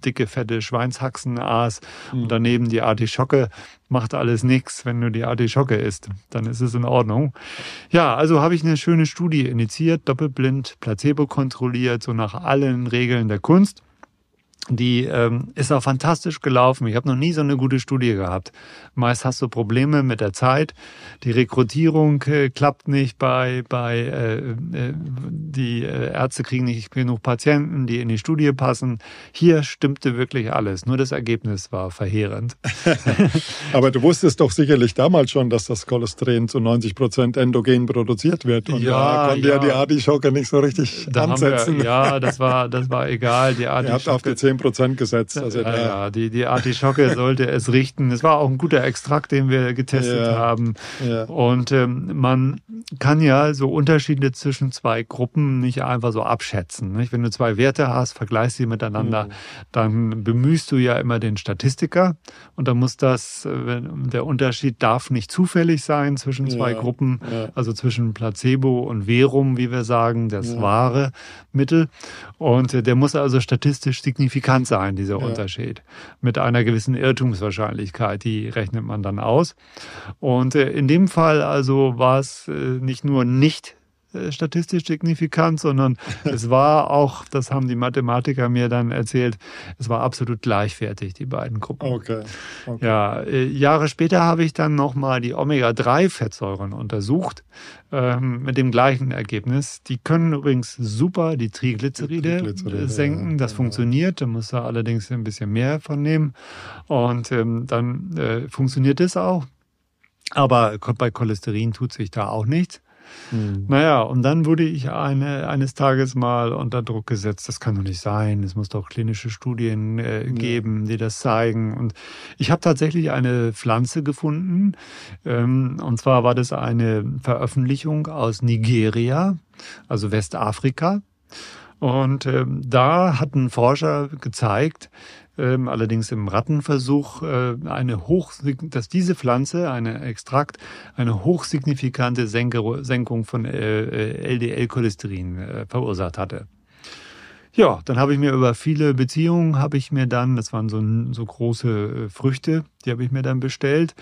dicke, fette Schweinshaxen aß und daneben die Artischocke. Macht alles nichts, wenn du die Artischocke isst. Dann ist es in Ordnung. Ja, also habe ich eine schöne Studie initiiert, doppelblind, placebo kontrolliert, so nach allen Regeln der Kunst. Die ähm, ist auch fantastisch gelaufen. Ich habe noch nie so eine gute Studie gehabt. Meist hast du Probleme mit der Zeit. Die Rekrutierung äh, klappt nicht bei bei äh, äh, die äh, Ärzte kriegen nicht genug Patienten, die in die Studie passen. Hier stimmte wirklich alles. Nur das Ergebnis war verheerend. Aber du wusstest doch sicherlich damals schon, dass das Cholesterin zu 90 Prozent endogen produziert wird. Und Ja, da konnte ja, ja. die Artischocke nicht so richtig Da ansetzen. wir, ja, das war das war egal. Die Ihr habt auf Artischocke die 10 Prozent gesetzt. Also ja, ja, die, die Artischocke sollte es richten. Es war auch ein guter Extrakt, den wir getestet Ja. haben. Ja. Und ähm, man kann ja so Unterschiede zwischen zwei Gruppen nicht einfach so abschätzen. Nicht? Wenn du zwei Werte hast, vergleichst sie miteinander, mhm. dann bemühst du ja immer den Statistiker und dann muss das, äh, der Unterschied darf nicht zufällig sein zwischen zwei ja, Gruppen, ja. also zwischen Placebo und Verum, wie wir sagen, das ja. wahre Mittel. Und äh, der muss also statistisch signifikant sein, dieser Unterschied, mit einer gewissen Irrtumswahrscheinlichkeit, die rechnet man dann aus. Und äh, in dem Fall also war es äh, nicht nur nicht statistisch signifikant, sondern es war auch, das haben die Mathematiker mir dann erzählt, es war absolut gleichwertig, die beiden Gruppen. Okay. okay. Ja, äh, Jahre später habe ich dann nochmal die Omega-3-Fettsäuren untersucht, ähm, mit dem gleichen Ergebnis. Die können übrigens super die Triglyceride, Triglyceride senken. Das ja. funktioniert, da muss er allerdings ein bisschen mehr von nehmen. Und ähm, dann äh, funktioniert es auch. Aber bei Cholesterin tut sich da auch nichts. Mhm. Naja, und dann wurde ich eine, eines Tages mal unter Druck gesetzt. Das kann doch nicht sein. Es muss doch klinische Studien äh, geben, ja. die das zeigen. Und ich habe tatsächlich eine Pflanze gefunden. Ähm, und zwar war das eine Veröffentlichung aus Nigeria, also Westafrika. Und ähm, da hatten Forscher gezeigt, ähm, allerdings im Rattenversuch äh, eine hoch, dass diese Pflanze, eine Extrakt, eine hochsignifikante Senkung von äh, LDL-Cholesterin äh, verursacht hatte. Ja, dann habe ich mir über viele Beziehungen habe ich mir dann, das waren so, so große äh, Früchte, die habe ich mir dann bestellt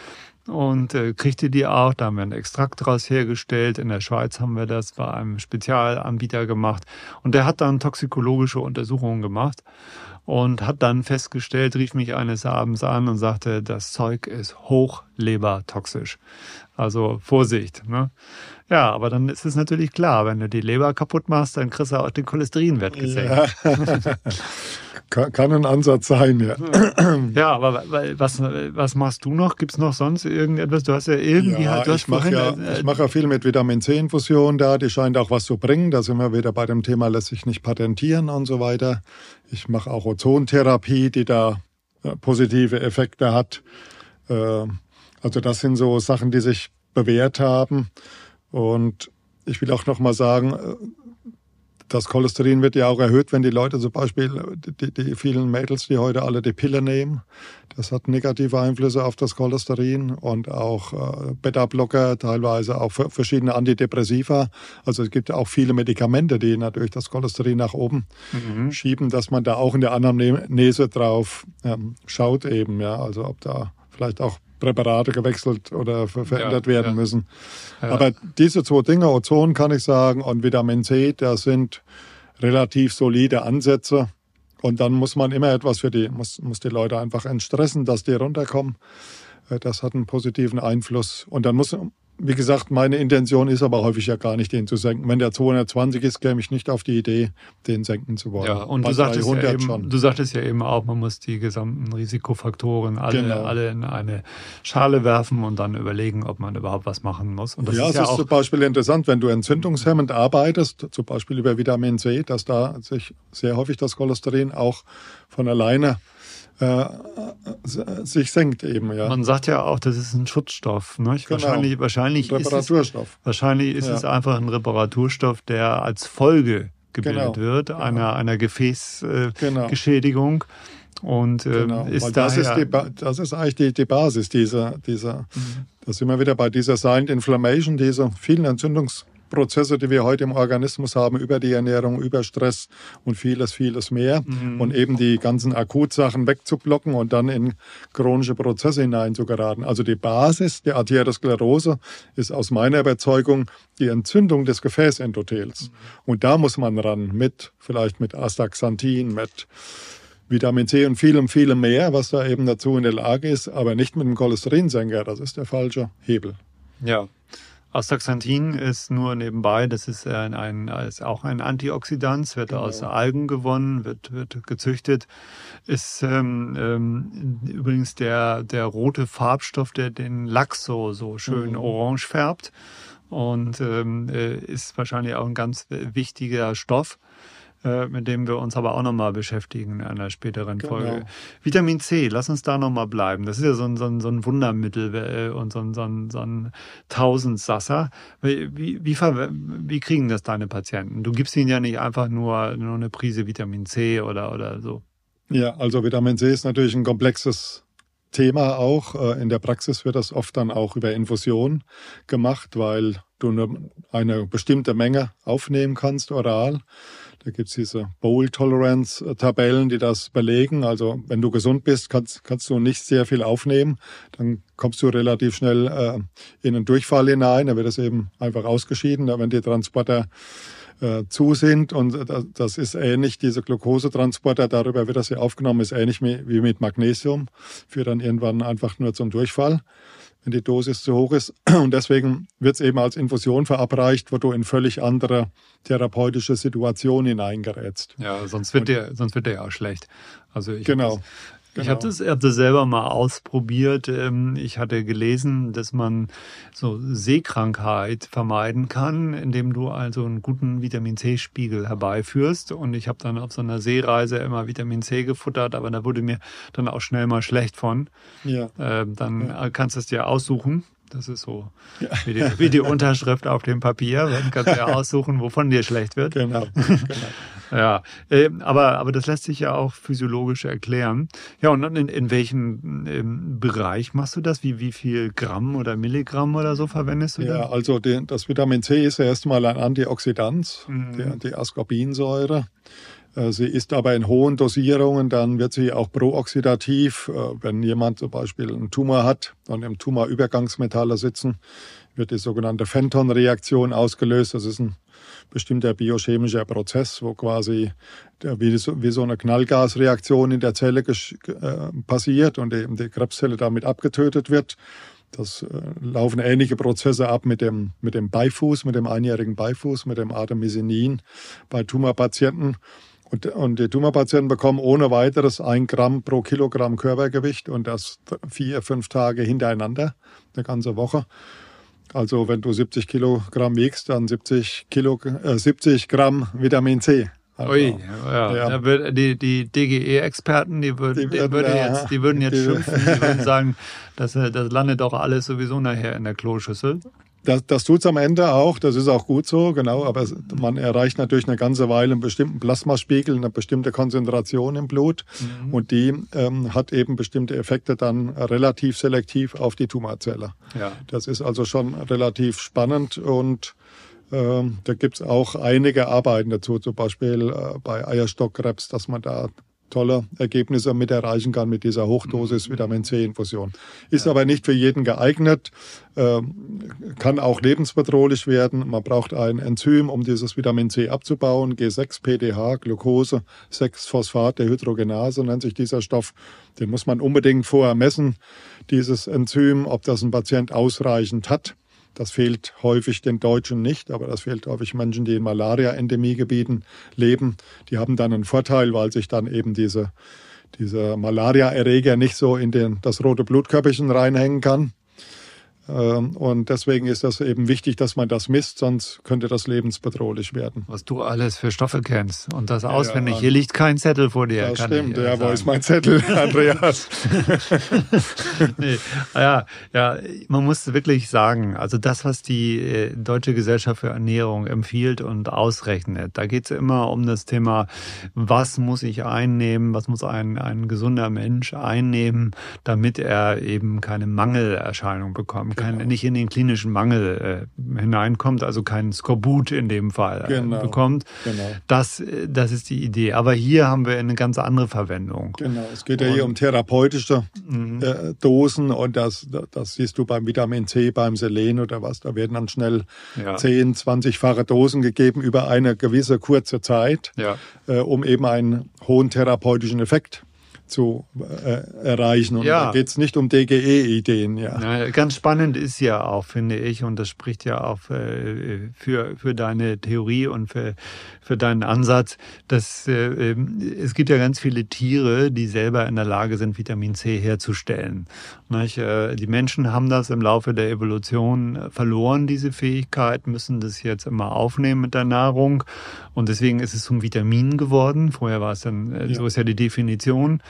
und äh, kriegte die auch. Da haben wir einen Extrakt daraus hergestellt. In der Schweiz haben wir das bei einem Spezialanbieter gemacht und der hat dann toxikologische Untersuchungen gemacht und hat dann festgestellt, rief mich eines Abends an und sagte, das Zeug ist hochlebertoxisch. Also Vorsicht. Ne? Ja, aber dann ist es natürlich klar, wenn du die Leber kaputt machst, dann kriegst du auch den Cholesterinwert gesenkt. Ja. kann, ein Ansatz sein, ja. Ja, aber was, was machst du noch? Gibt es noch sonst irgendetwas? Du hast ja irgendwie ja, halt, du ich mache ja, äh, ich ja viel mit Vitamin C-Infusion da, die scheint auch was zu bringen. Da sind wir wieder bei dem Thema, lässt sich nicht patentieren und so weiter. Ich mache auch Ozontherapie, die da äh, positive Effekte hat. Äh, also das sind so Sachen, die sich bewährt haben. Und ich will auch noch mal sagen, äh, das Cholesterin wird ja auch erhöht, wenn die Leute zum Beispiel, die, die vielen Mädels, die heute alle die Pille nehmen, das hat negative Einflüsse auf das Cholesterin und auch äh, Beta-Blocker, teilweise auch verschiedene Antidepressiva. Also es gibt auch viele Medikamente, die natürlich das Cholesterin nach oben mhm. schieben, dass man da auch in der Anamnese drauf ähm, schaut eben, ja, also ob da vielleicht auch Präparate gewechselt oder verändert ja, werden ja. müssen. Ja. Aber diese zwei Dinge, Ozon kann ich sagen und Vitamin C, das sind relativ solide Ansätze. Und dann muss man immer etwas für die, muss, muss die Leute einfach entstressen, dass die runterkommen. Äh, das hat einen positiven Einfluss. Und dann muss, wie gesagt, meine Intention ist aber häufig ja gar nicht, den zu senken. Wenn der 220 ist, käme ich nicht auf die Idee, den senken zu wollen. Ja, und du sagtest, ja eben, du sagtest ja eben auch, man muss die gesamten Risikofaktoren alle, genau. alle in eine Schale werfen und dann überlegen, ob man überhaupt was machen muss. Und das ja, ist ja es ist zum Beispiel interessant, wenn du entzündungshemmend arbeitest, zum Beispiel über Vitamin C, dass da sich sehr häufig das Cholesterin auch von alleine äh, sich senkt eben, ja. Man sagt ja auch, das ist ein Schutzstoff. Ne? Genau. Wahrscheinlich, wahrscheinlich Reparaturstoff. Ist es, wahrscheinlich ist ja. es einfach ein Reparaturstoff, der als Folge gebildet genau. wird, einer, genau. einer Gefäßgeschädigung. Äh, genau. Und äh, genau. ist das, ist die, das ist eigentlich die, die Basis dieser, dieser mhm. da sind wir wieder bei dieser Silent Inflammation, dieser vielen Entzündungs Prozesse, die wir heute im Organismus haben, über die Ernährung, über Stress und vieles, vieles mehr. Mhm. Und eben die ganzen Akutsachen wegzublocken und dann in chronische Prozesse hineinzugeraten. Also die Basis der Arteriosklerose ist aus meiner Überzeugung die Entzündung des Gefäßendothels. Mhm. Und da muss man ran mit, vielleicht mit Astaxanthin, mit Vitamin C und vielem, vielem mehr, was da eben dazu in der Lage ist, aber nicht mit dem Cholesterinsenker. Das ist der falsche Hebel. Ja, Astaxanthin ist nur nebenbei, das ist, ein, ein, ist auch ein Antioxidant, wird genau. aus Algen gewonnen, wird, wird gezüchtet. Ist ähm, ähm, übrigens der, der rote Farbstoff, der den Lachs so, so schön mhm. orange färbt und ähm, äh, ist wahrscheinlich auch ein ganz wichtiger Stoff äh, mit dem wir uns aber auch nochmal beschäftigen in einer späteren genau. Folge. Vitamin C, lass uns da nochmal bleiben. Das ist ja so ein, so ein, so ein Wundermittel äh, und so ein, so ein, so ein Tausendsasser. Wie, wie, wie, wie kriegen das deine Patienten? Du gibst ihnen ja nicht einfach nur, nur eine Prise Vitamin C oder, oder so. Ja, also Vitamin C ist natürlich ein komplexes Thema auch. Äh, in der Praxis wird das oft dann auch über Infusion gemacht, weil du eine bestimmte Menge aufnehmen kannst oral. Da gibt's diese Bowl-Tolerance-Tabellen, die das belegen. Also wenn du gesund bist, kannst, kannst du nicht sehr viel aufnehmen. Dann kommst du relativ schnell äh, in einen Durchfall hinein. Da wird es eben einfach ausgeschieden, wenn die Transporter äh, zu sind. Und das ist ähnlich, diese Glukosetransporter, darüber wird das ja aufgenommen, ist ähnlich wie mit Magnesium, führt dann irgendwann einfach nur zum Durchfall wenn die Dosis zu hoch ist. Und deswegen wird es eben als Infusion verabreicht, wo du in völlig andere therapeutische Situationen hineingerätst. Ja, sonst wird dir, sonst wird dir ja auch schlecht. Also ich genau. Genau. Ich habe das, hab das selber mal ausprobiert. Ähm, ich hatte gelesen, dass man so Seekrankheit vermeiden kann, indem du also einen guten Vitamin C-Spiegel herbeiführst. Und ich habe dann auf so einer Seereise immer Vitamin C gefuttert, aber da wurde mir dann auch schnell mal schlecht von. Ja. Ähm, dann ja. kannst du es dir aussuchen. Das ist so ja. wie, die, wie die Unterschrift auf dem Papier. Dann kannst du ja aussuchen, wovon dir schlecht wird. Genau. genau. Ja, äh, aber, aber das lässt sich ja auch physiologisch erklären. Ja, und dann in, in welchem ähm, Bereich machst du das? Wie, wie viel Gramm oder Milligramm oder so verwendest du Ja, da? also die, das Vitamin C ist ja erstmal ein Antioxidant, mhm. die, die Ascorbinsäure. Äh, sie ist aber in hohen Dosierungen, dann wird sie auch prooxidativ. Äh, wenn jemand zum Beispiel einen Tumor hat und im Tumorübergangsmetalle sitzen, wird die sogenannte Fenton-Reaktion ausgelöst. Das ist ein bestimmter biochemischer Prozess, wo quasi wie so, eine Knallgasreaktion in der Zelle äh, passiert und eben die Krebszelle damit abgetötet wird. Das laufen ähnliche Prozesse ab mit dem, mit dem Beifuß, mit dem einjährigen Beifuß, mit dem Artemisinin bei Tumorpatienten. Und, und die Tumorpatienten bekommen ohne weiteres ein Gramm pro Kilogramm Körpergewicht und das vier, fünf Tage hintereinander, eine ganze Woche. Also wenn du 70 Kilogramm wiegst, dann 70, Kilo, äh, 70 Gramm Vitamin C. Also, Ui, ja. ja. Da die, die DGE-Experten, die, würd, die, würden, die, würden ja, jetzt, die würden jetzt schimpfen, die würden sagen, das, das landet doch alles sowieso nachher in der Kloschüssel. Das, das tut's am Ende auch, das ist auch gut so, genau, aber man erreicht natürlich eine ganze Weile einen bestimmten Plasmaspiegel, eine bestimmte Konzentration im Blut mhm. und die ähm, hat eben bestimmte Effekte dann relativ selektiv auf die Tumorzelle. Ja. Das ist also schon relativ spannend und ähm, da gibt's auch einige Arbeiten dazu, zum Beispiel äh, bei Eierstockkrebs, dass man da tolle Ergebnisse mit erreichen kann mit dieser Hochdosis. Vitamin C-Infusion. Ist ja. aber nicht für jeden geeignet, ähm, kann auch lebensbedrohlich werden. Man braucht ein Enzym, um dieses Vitamin C abzubauen. G6-PDH, Glucose, 6-Phosphat-Dehydrogenase nennt sich dieser Stoff. Den muss man unbedingt vorher messen, dieses Enzym, ob das ein Patient ausreichend hat. Das fehlt häufig den Deutschen nicht, aber das fehlt häufig Menschen, die in Malaria-Endemiegebieten leben. Die haben dann einen Vorteil, weil sich dann eben diese, diese Malaria-Erreger nicht so in den, das rote Blutkörperchen reinhängen kann. Ähm, und deswegen ist das eben wichtig, dass man das misst, sonst könnte das lebensbedrohlich werden. Was du alles für Stoffe kennst und das auswendig. Ja, Hier liegt kein Zettel vor dir. Das stimmt. Ja, wo ist mein Zettel, Andreas? nee. Ja, ja, man muss wirklich sagen, also das, was die äh, Deutsche Gesellschaft für Ernährung empfiehlt und ausrechnet, da geht es immer um das Thema, was muss ich einnehmen, was muss ein, ein gesunder Mensch einnehmen, damit er eben keine Mangelerscheinung bekommt kein, genau. nicht in den klinischen Mangel äh, hineinkommt, also keinen Skorbut in dem Fall äh, genau. bekommt. Genau. Das, das ist die Idee. Aber hier haben wir eine ganz andere Verwendung. Genau, es geht ja hier um therapeutische mhm. äh, Dosen und das, das siehst du beim Vitamin C, beim Selen oder was. Da werden dann schnell ja. 10, 20-fache Dosen gegeben über eine gewisse kurze Zeit, ja. äh, um eben einen hohen therapeutischen Effekt zu äh, erreichen. Und ja. da geht es nicht um DGE-Ideen. Ja. Na, ganz spannend ist ja auch, finde ich, und das spricht ja auch äh, für, für deine Theorie und für, für deinen Ansatz, dass äh, ähm, es gibt ja ganz viele Tiere, die selber in der Lage sind, Vitamin C herzustellen. Nicht? Äh, die Menschen haben das im Laufe der Evolution verloren, diese Fähigkeit, müssen das jetzt immer aufnehmen mit der Nahrung. Und deswegen ist es zum Vitamin geworden. Vorher war es dann, äh, ja. so ist ja die Definition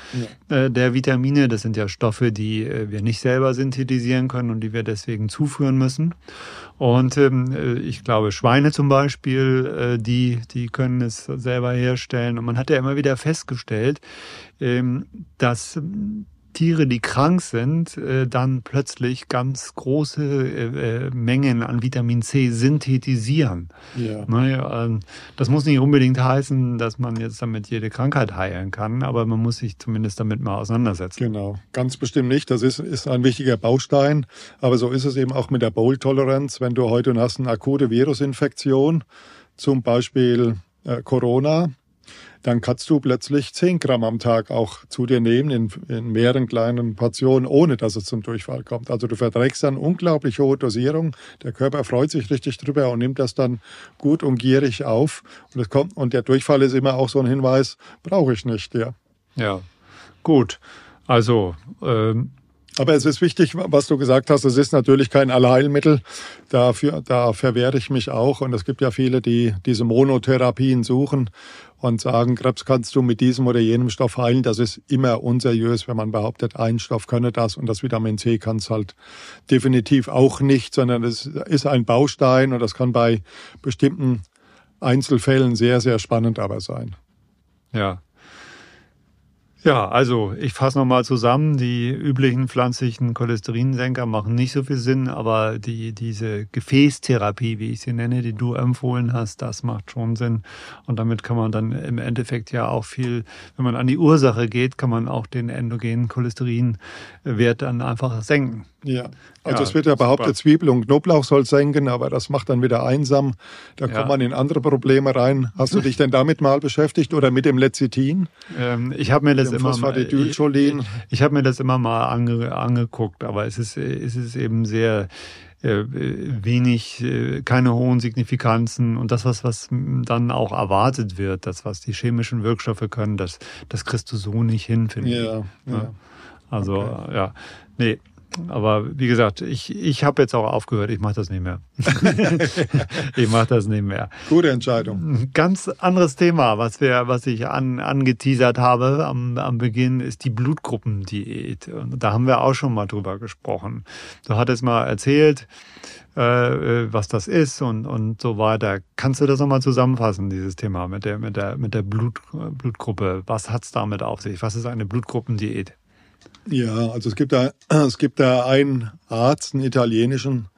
ja. äh, der Vitamine. Das sind ja Stoffe, die äh, wir nicht selber synthetisieren können und die wir deswegen zuführen müssen. Und ähm, äh, ich glaube, Schweine zum Beispiel, äh, die, die können es selber herstellen. Und man hat ja immer wieder festgestellt, ähm, dass Tiere, die krank sind, äh, dann plötzlich ganz große äh, äh, Mengen an Vitamin C synthetisieren. Ja. Naja, ähm, das muss nicht unbedingt heißen, dass man jetzt damit jede Krankheit heilen kann, aber man muss sich zumindest damit mal auseinandersetzen. Genau, ganz bestimmt nicht. Das ist, ist ein wichtiger Baustein, aber so ist es eben auch mit der Bowl-Toleranz. Wenn du heute hast eine akute Virusinfektion, zum Beispiel äh, Corona, dann kannst du plötzlich 10 Gramm am Tag auch zu dir nehmen in, in, mehreren kleinen Portionen, ohne dass es zum Durchfall kommt. Also du verträgst dann unglaublich hohe Dosierung. Der Körper freut sich richtig drüber und nimmt das dann gut und gierig auf. Und, es kommt, und der Durchfall ist immer auch so ein Hinweis, brauche ich nicht, ja. Ja, gut. Also ähm aber es ist wichtig, was du gesagt hast, es ist natürlich kein Allheilmittel. Dafür, da verwehre ich mich auch. Und es gibt ja viele, die diese Monotherapien suchen und sagen, Krebs kannst du mit diesem oder jenem Stoff heilen. Das ist immer unseriös, wenn man behauptet, ein Stoff könne das und das Vitamin C kann es halt definitiv auch nicht, sondern es ist ein Baustein und das kann bei bestimmten Einzelfällen sehr, sehr spannend aber sein. Ja, ja, also ich fasse nochmal zusammen. Die üblichen pflanzlichen Cholesterinsenker machen nicht so viel Sinn, aber die, diese Gefäßtherapie, wie ich sie nenne, die du empfohlen hast, das macht schon Sinn. Und damit kann man dann im Endeffekt ja auch viel, wenn man an die Ursache geht, kann man auch den endogenen Cholesterinwert dann einfach senken. Ja, also ja, es wird ja behauptet, Zwiebel und Knoblauch soll senken, aber das macht dann wieder einsam. Da ja. kommt man in andere Probleme rein. Hast du dich denn damit mal beschäftigt oder mit dem Lecithin? Ähm, ich habe mir das immer mal, ich, ich habe mir das immer mal ange, angeguckt, aber es ist, es ist eben sehr äh, wenig, äh, keine hohen Signifikanzen und das, was, was dann auch erwartet wird, das, was die chemischen Wirkstoffe können, das, das kriegst du so nicht hin, finde ja, ich. Ja. Also, okay. ja, nee, aber wie gesagt, ich, ich habe jetzt auch aufgehört, ich mache das nicht mehr. ich mache das nicht mehr. Gute Entscheidung. Ganz anderes Thema, was wir, was ich an, angeteasert habe am, am Beginn, ist die Blutgruppendiät. Und da haben wir auch schon mal drüber gesprochen. Du hattest mal erzählt, äh, was das ist und, und so weiter. Kannst du das nochmal zusammenfassen, dieses Thema mit der, mit der, mit der Blut, Blutgruppe? Was hat's damit auf sich? Was ist eine Blutgruppendiät? Ja, also es gibt da, es gibt da einen Arzt, einen italienischen,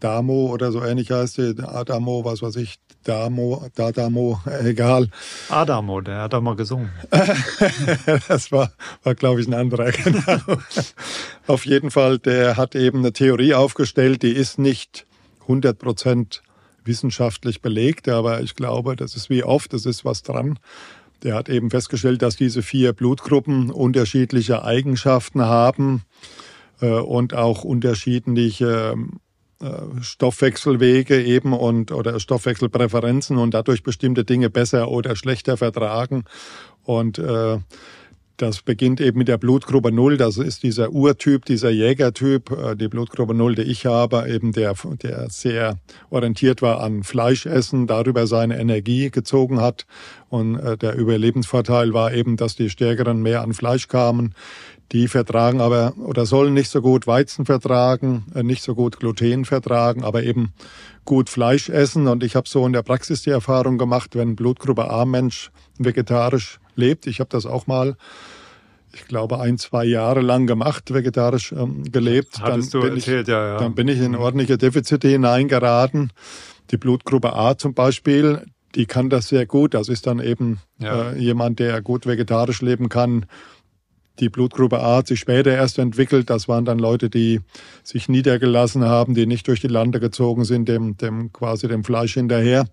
Damo oder so ähnlich heißt der, Adamo, was weiß ich, Damo, Dadamo, egal. Adamo, der hat doch mal gesungen. das war, war glaube ich, ein anderer, genau. Auf jeden Fall, der hat eben eine Theorie aufgestellt, die ist nicht 100 Prozent wissenschaftlich belegt, aber ich glaube, das ist wie oft, das ist was dran. Der hat eben festgestellt, dass diese vier Blutgruppen unterschiedliche Eigenschaften haben äh, und auch unterschiedliche äh, Stoffwechselwege eben und oder Stoffwechselpräferenzen und dadurch bestimmte Dinge besser oder schlechter vertragen. Und äh, das beginnt eben mit der Blutgruppe Null. Das ist dieser Urtyp, dieser Jägertyp. Äh, die Blutgruppe Null, die ich habe, eben der, der sehr orientiert war an Fleischessen, darüber seine Energie gezogen hat. Und äh, der Überlebensvorteil war eben, dass die Stärkeren mehr an Fleisch kamen. Die vertragen aber oder sollen nicht so gut Weizen vertragen, äh, nicht so gut Gluten vertragen, aber eben gut Fleisch essen. Und ich habe so in der Praxis die Erfahrung gemacht, wenn Blutgruppe A Mensch vegetarisch lebt. Ich habe das auch mal, ich glaube, ein, zwei Jahre lang gemacht, vegetarisch ähm, gelebt. Hattest dann du erzählt, ich, ja, ja. Dann bin ich in ordentliche Defizite hineingeraten. Die Blutgruppe A zum Beispiel, die kann das sehr gut. Das ist dann eben ja. äh, jemand, der gut vegetarisch leben kann. Die Blutgruppe A hat sich später erst entwickelt. Das waren dann Leute, die sich niedergelassen haben, die nicht durch die Lande gezogen sind, dem, dem quasi dem Fleisch hinterher.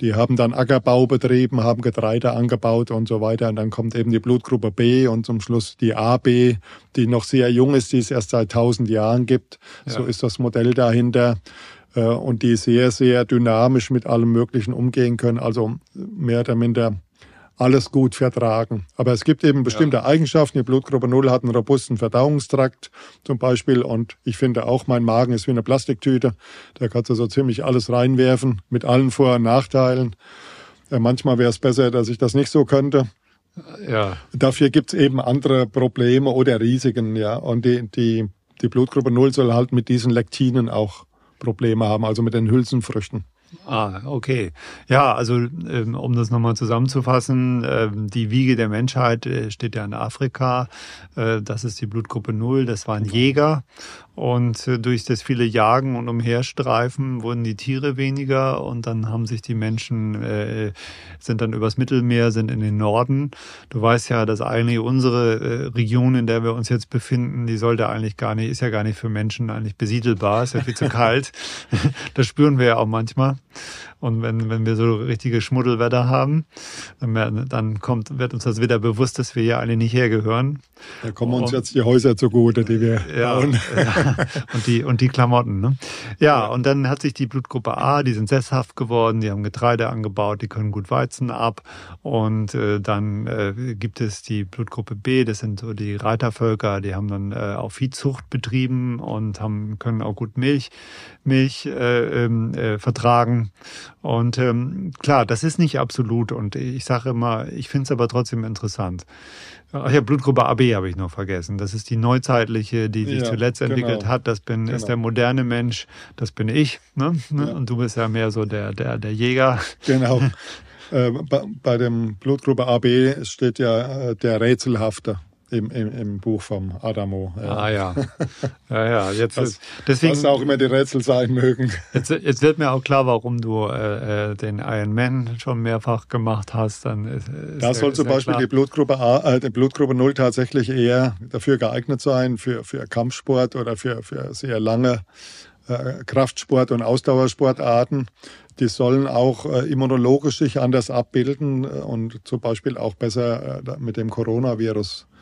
Die haben dann Ackerbau betrieben, haben Getreide angebaut und so weiter. Und dann kommt eben die Blutgruppe B und zum Schluss die AB, die noch sehr jung ist, die es erst seit tausend Jahren gibt. Ja. So ist das Modell dahinter. Äh, und die sehr, sehr dynamisch mit allem Möglichen umgehen können. Also mehr oder minder alles gut vertragen. Aber es gibt eben bestimmte ja. Eigenschaften. Die Blutgruppe Null hat einen robusten Verdauungstrakt zum Beispiel. Und ich finde auch, mein Magen ist wie eine Plastiktüte. Da kannst du so ziemlich alles reinwerfen mit allen Vor- und Nachteilen. Äh, manchmal wäre es besser, dass ich das nicht so könnte. Ja. Dafür gibt es eben andere Probleme oder Risiken, ja. Und die, die, die Blutgruppe 0 soll halt mit diesen Lektinen auch Probleme haben, also mit den Hülsenfrüchten. Ah, okay. Ja, also ähm, um das nochmal zusammenzufassen, ähm, die Wiege der Menschheit äh, steht ja in Afrika. Äh, das ist die Blutgruppe Null. Das waren Jäger und äh, durch das viele Jagen und Umherstreifen wurden die Tiere weniger und dann haben sich die Menschen, äh, sind dann übers Mittelmeer, sind in den Norden. Du weißt ja, dass eigentlich unsere äh, Region, in der wir uns jetzt befinden, die sollte eigentlich gar nicht, ist ja gar nicht für Menschen eigentlich besiedelbar, ist ja viel zu kalt. das spüren wir ja auch manchmal. Und wenn, wenn wir so richtige Schmuddelwetter haben, dann, dann kommt, wird uns das wieder bewusst, dass wir hier alle nicht hergehören. Da kommen uns und, jetzt die Häuser zugute, die wir ja, bauen. Ja, und die, und die Klamotten. Ne? Ja, und dann hat sich die Blutgruppe A, die sind sesshaft geworden, die haben Getreide angebaut, die können gut Weizen ab. Und äh, dann äh, gibt es die Blutgruppe B, das sind so die Reitervölker, die haben dann äh, auch Viehzucht betrieben und haben, können auch gut Milch, Milch äh, ähm, äh, vertragen. Und ähm, klar, das ist nicht absolut. Und ich sage immer, ich finde es aber trotzdem interessant. Ach ja, Blutgruppe AB habe ich noch vergessen. Das ist die neuzeitliche, die sich ja, zuletzt genau. entwickelt hat. Das bin, genau. ist der moderne Mensch. Das bin ich. Ne? ne? Ja. Und du bist ja mehr so der, der, der Jäger. Genau. äh, bei, bei dem Blutgruppe AB steht ja äh, der Rätselhafte im, im, im Buch vom Adamo. Ja. Ah ja. Ja, ja. Jetzt, was, deswegen, was auch immer die Rätsel sein mögen. Jetzt, jetzt wird mir auch klar, warum du äh, äh den Iron Man schon mehrfach gemacht hast. Dann ist, ist da soll zum Beispiel klar. die Blutgruppe A, äh, die Blutgruppe 0 tatsächlich eher dafür geeignet sein, für, für Kampfsport oder für, für sehr lange äh, Kraftsport- und Ausdauersportarten. Die sollen auch äh, immunologisch sich anders abbilden äh, und zum Beispiel auch besser äh, mit dem Coronavirus äh,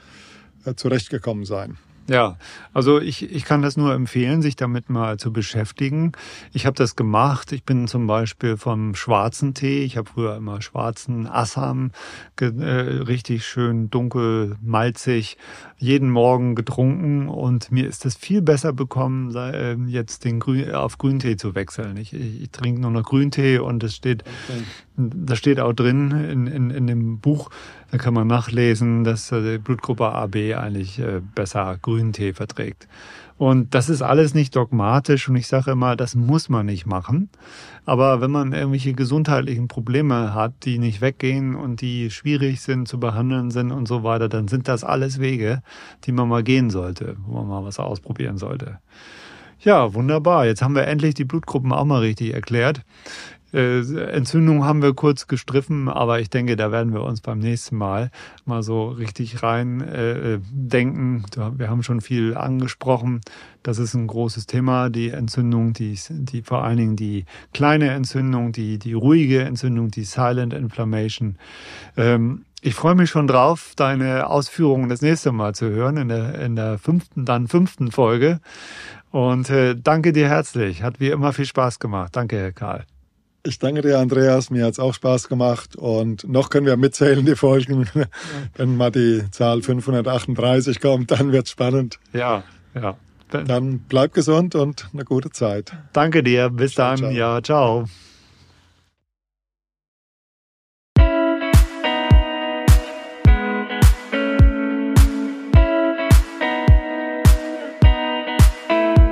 zurechtgekommen sein. Ja, also ich, ich kann das nur empfehlen, sich damit mal zu beschäftigen. Ich habe das gemacht. Ich bin zum Beispiel vom schwarzen Tee. Ich habe früher immer schwarzen Assam, äh, richtig schön dunkel, malzig, jeden Morgen getrunken und mir ist das viel besser bekommen, äh, jetzt den Grün, auf Grüntee zu wechseln. Ich, ich, ich trinke nur noch Grüntee und es steht, okay. da steht auch drin in, in, in dem Buch, da kann man nachlesen, dass die Blutgruppe AB eigentlich äh, besser Grüntee verträgt. Und das ist alles nicht dogmatisch und ich sage immer, das muss man nicht machen. Aber wenn man irgendwelche gesundheitlichen Probleme hat, die nicht weggehen und die schwierig sind zu behandeln sind und so weiter, dann sind das alles Wege, die man mal gehen sollte, wo man mal was ausprobieren sollte. Ja, wunderbar. Jetzt haben wir endlich die Blutgruppen auch mal richtig erklärt. Äh, Entzündung haben wir kurz gestriffen, aber ich denke, da werden wir uns beim nächsten Mal mal so richtig rein äh, denken. Wir haben schon viel angesprochen. Das ist ein großes Thema, die Entzündung, die, die vor allen Dingen die kleine Entzündung, die, die ruhige Entzündung, die Silent Inflammation. Ähm, ich freue mich schon drauf, deine Ausführungen das nächste Mal zu hören, in der, in der fünften, dann fünften Folge. Und äh, danke dir herzlich. Hat wie immer viel Spaß gemacht. Danke, Herr Karl. Ich danke dir, Andreas. Mir hat's auch Spaß gemacht. Und noch können wir mitzählen, die Folgen. Wenn mal die Zahl 538 kommt, dann wird's spannend. Ja, ja. Dann bleib gesund und eine gute Zeit. Danke dir. Bis ciao, dann. Ciao. Ja, ciao.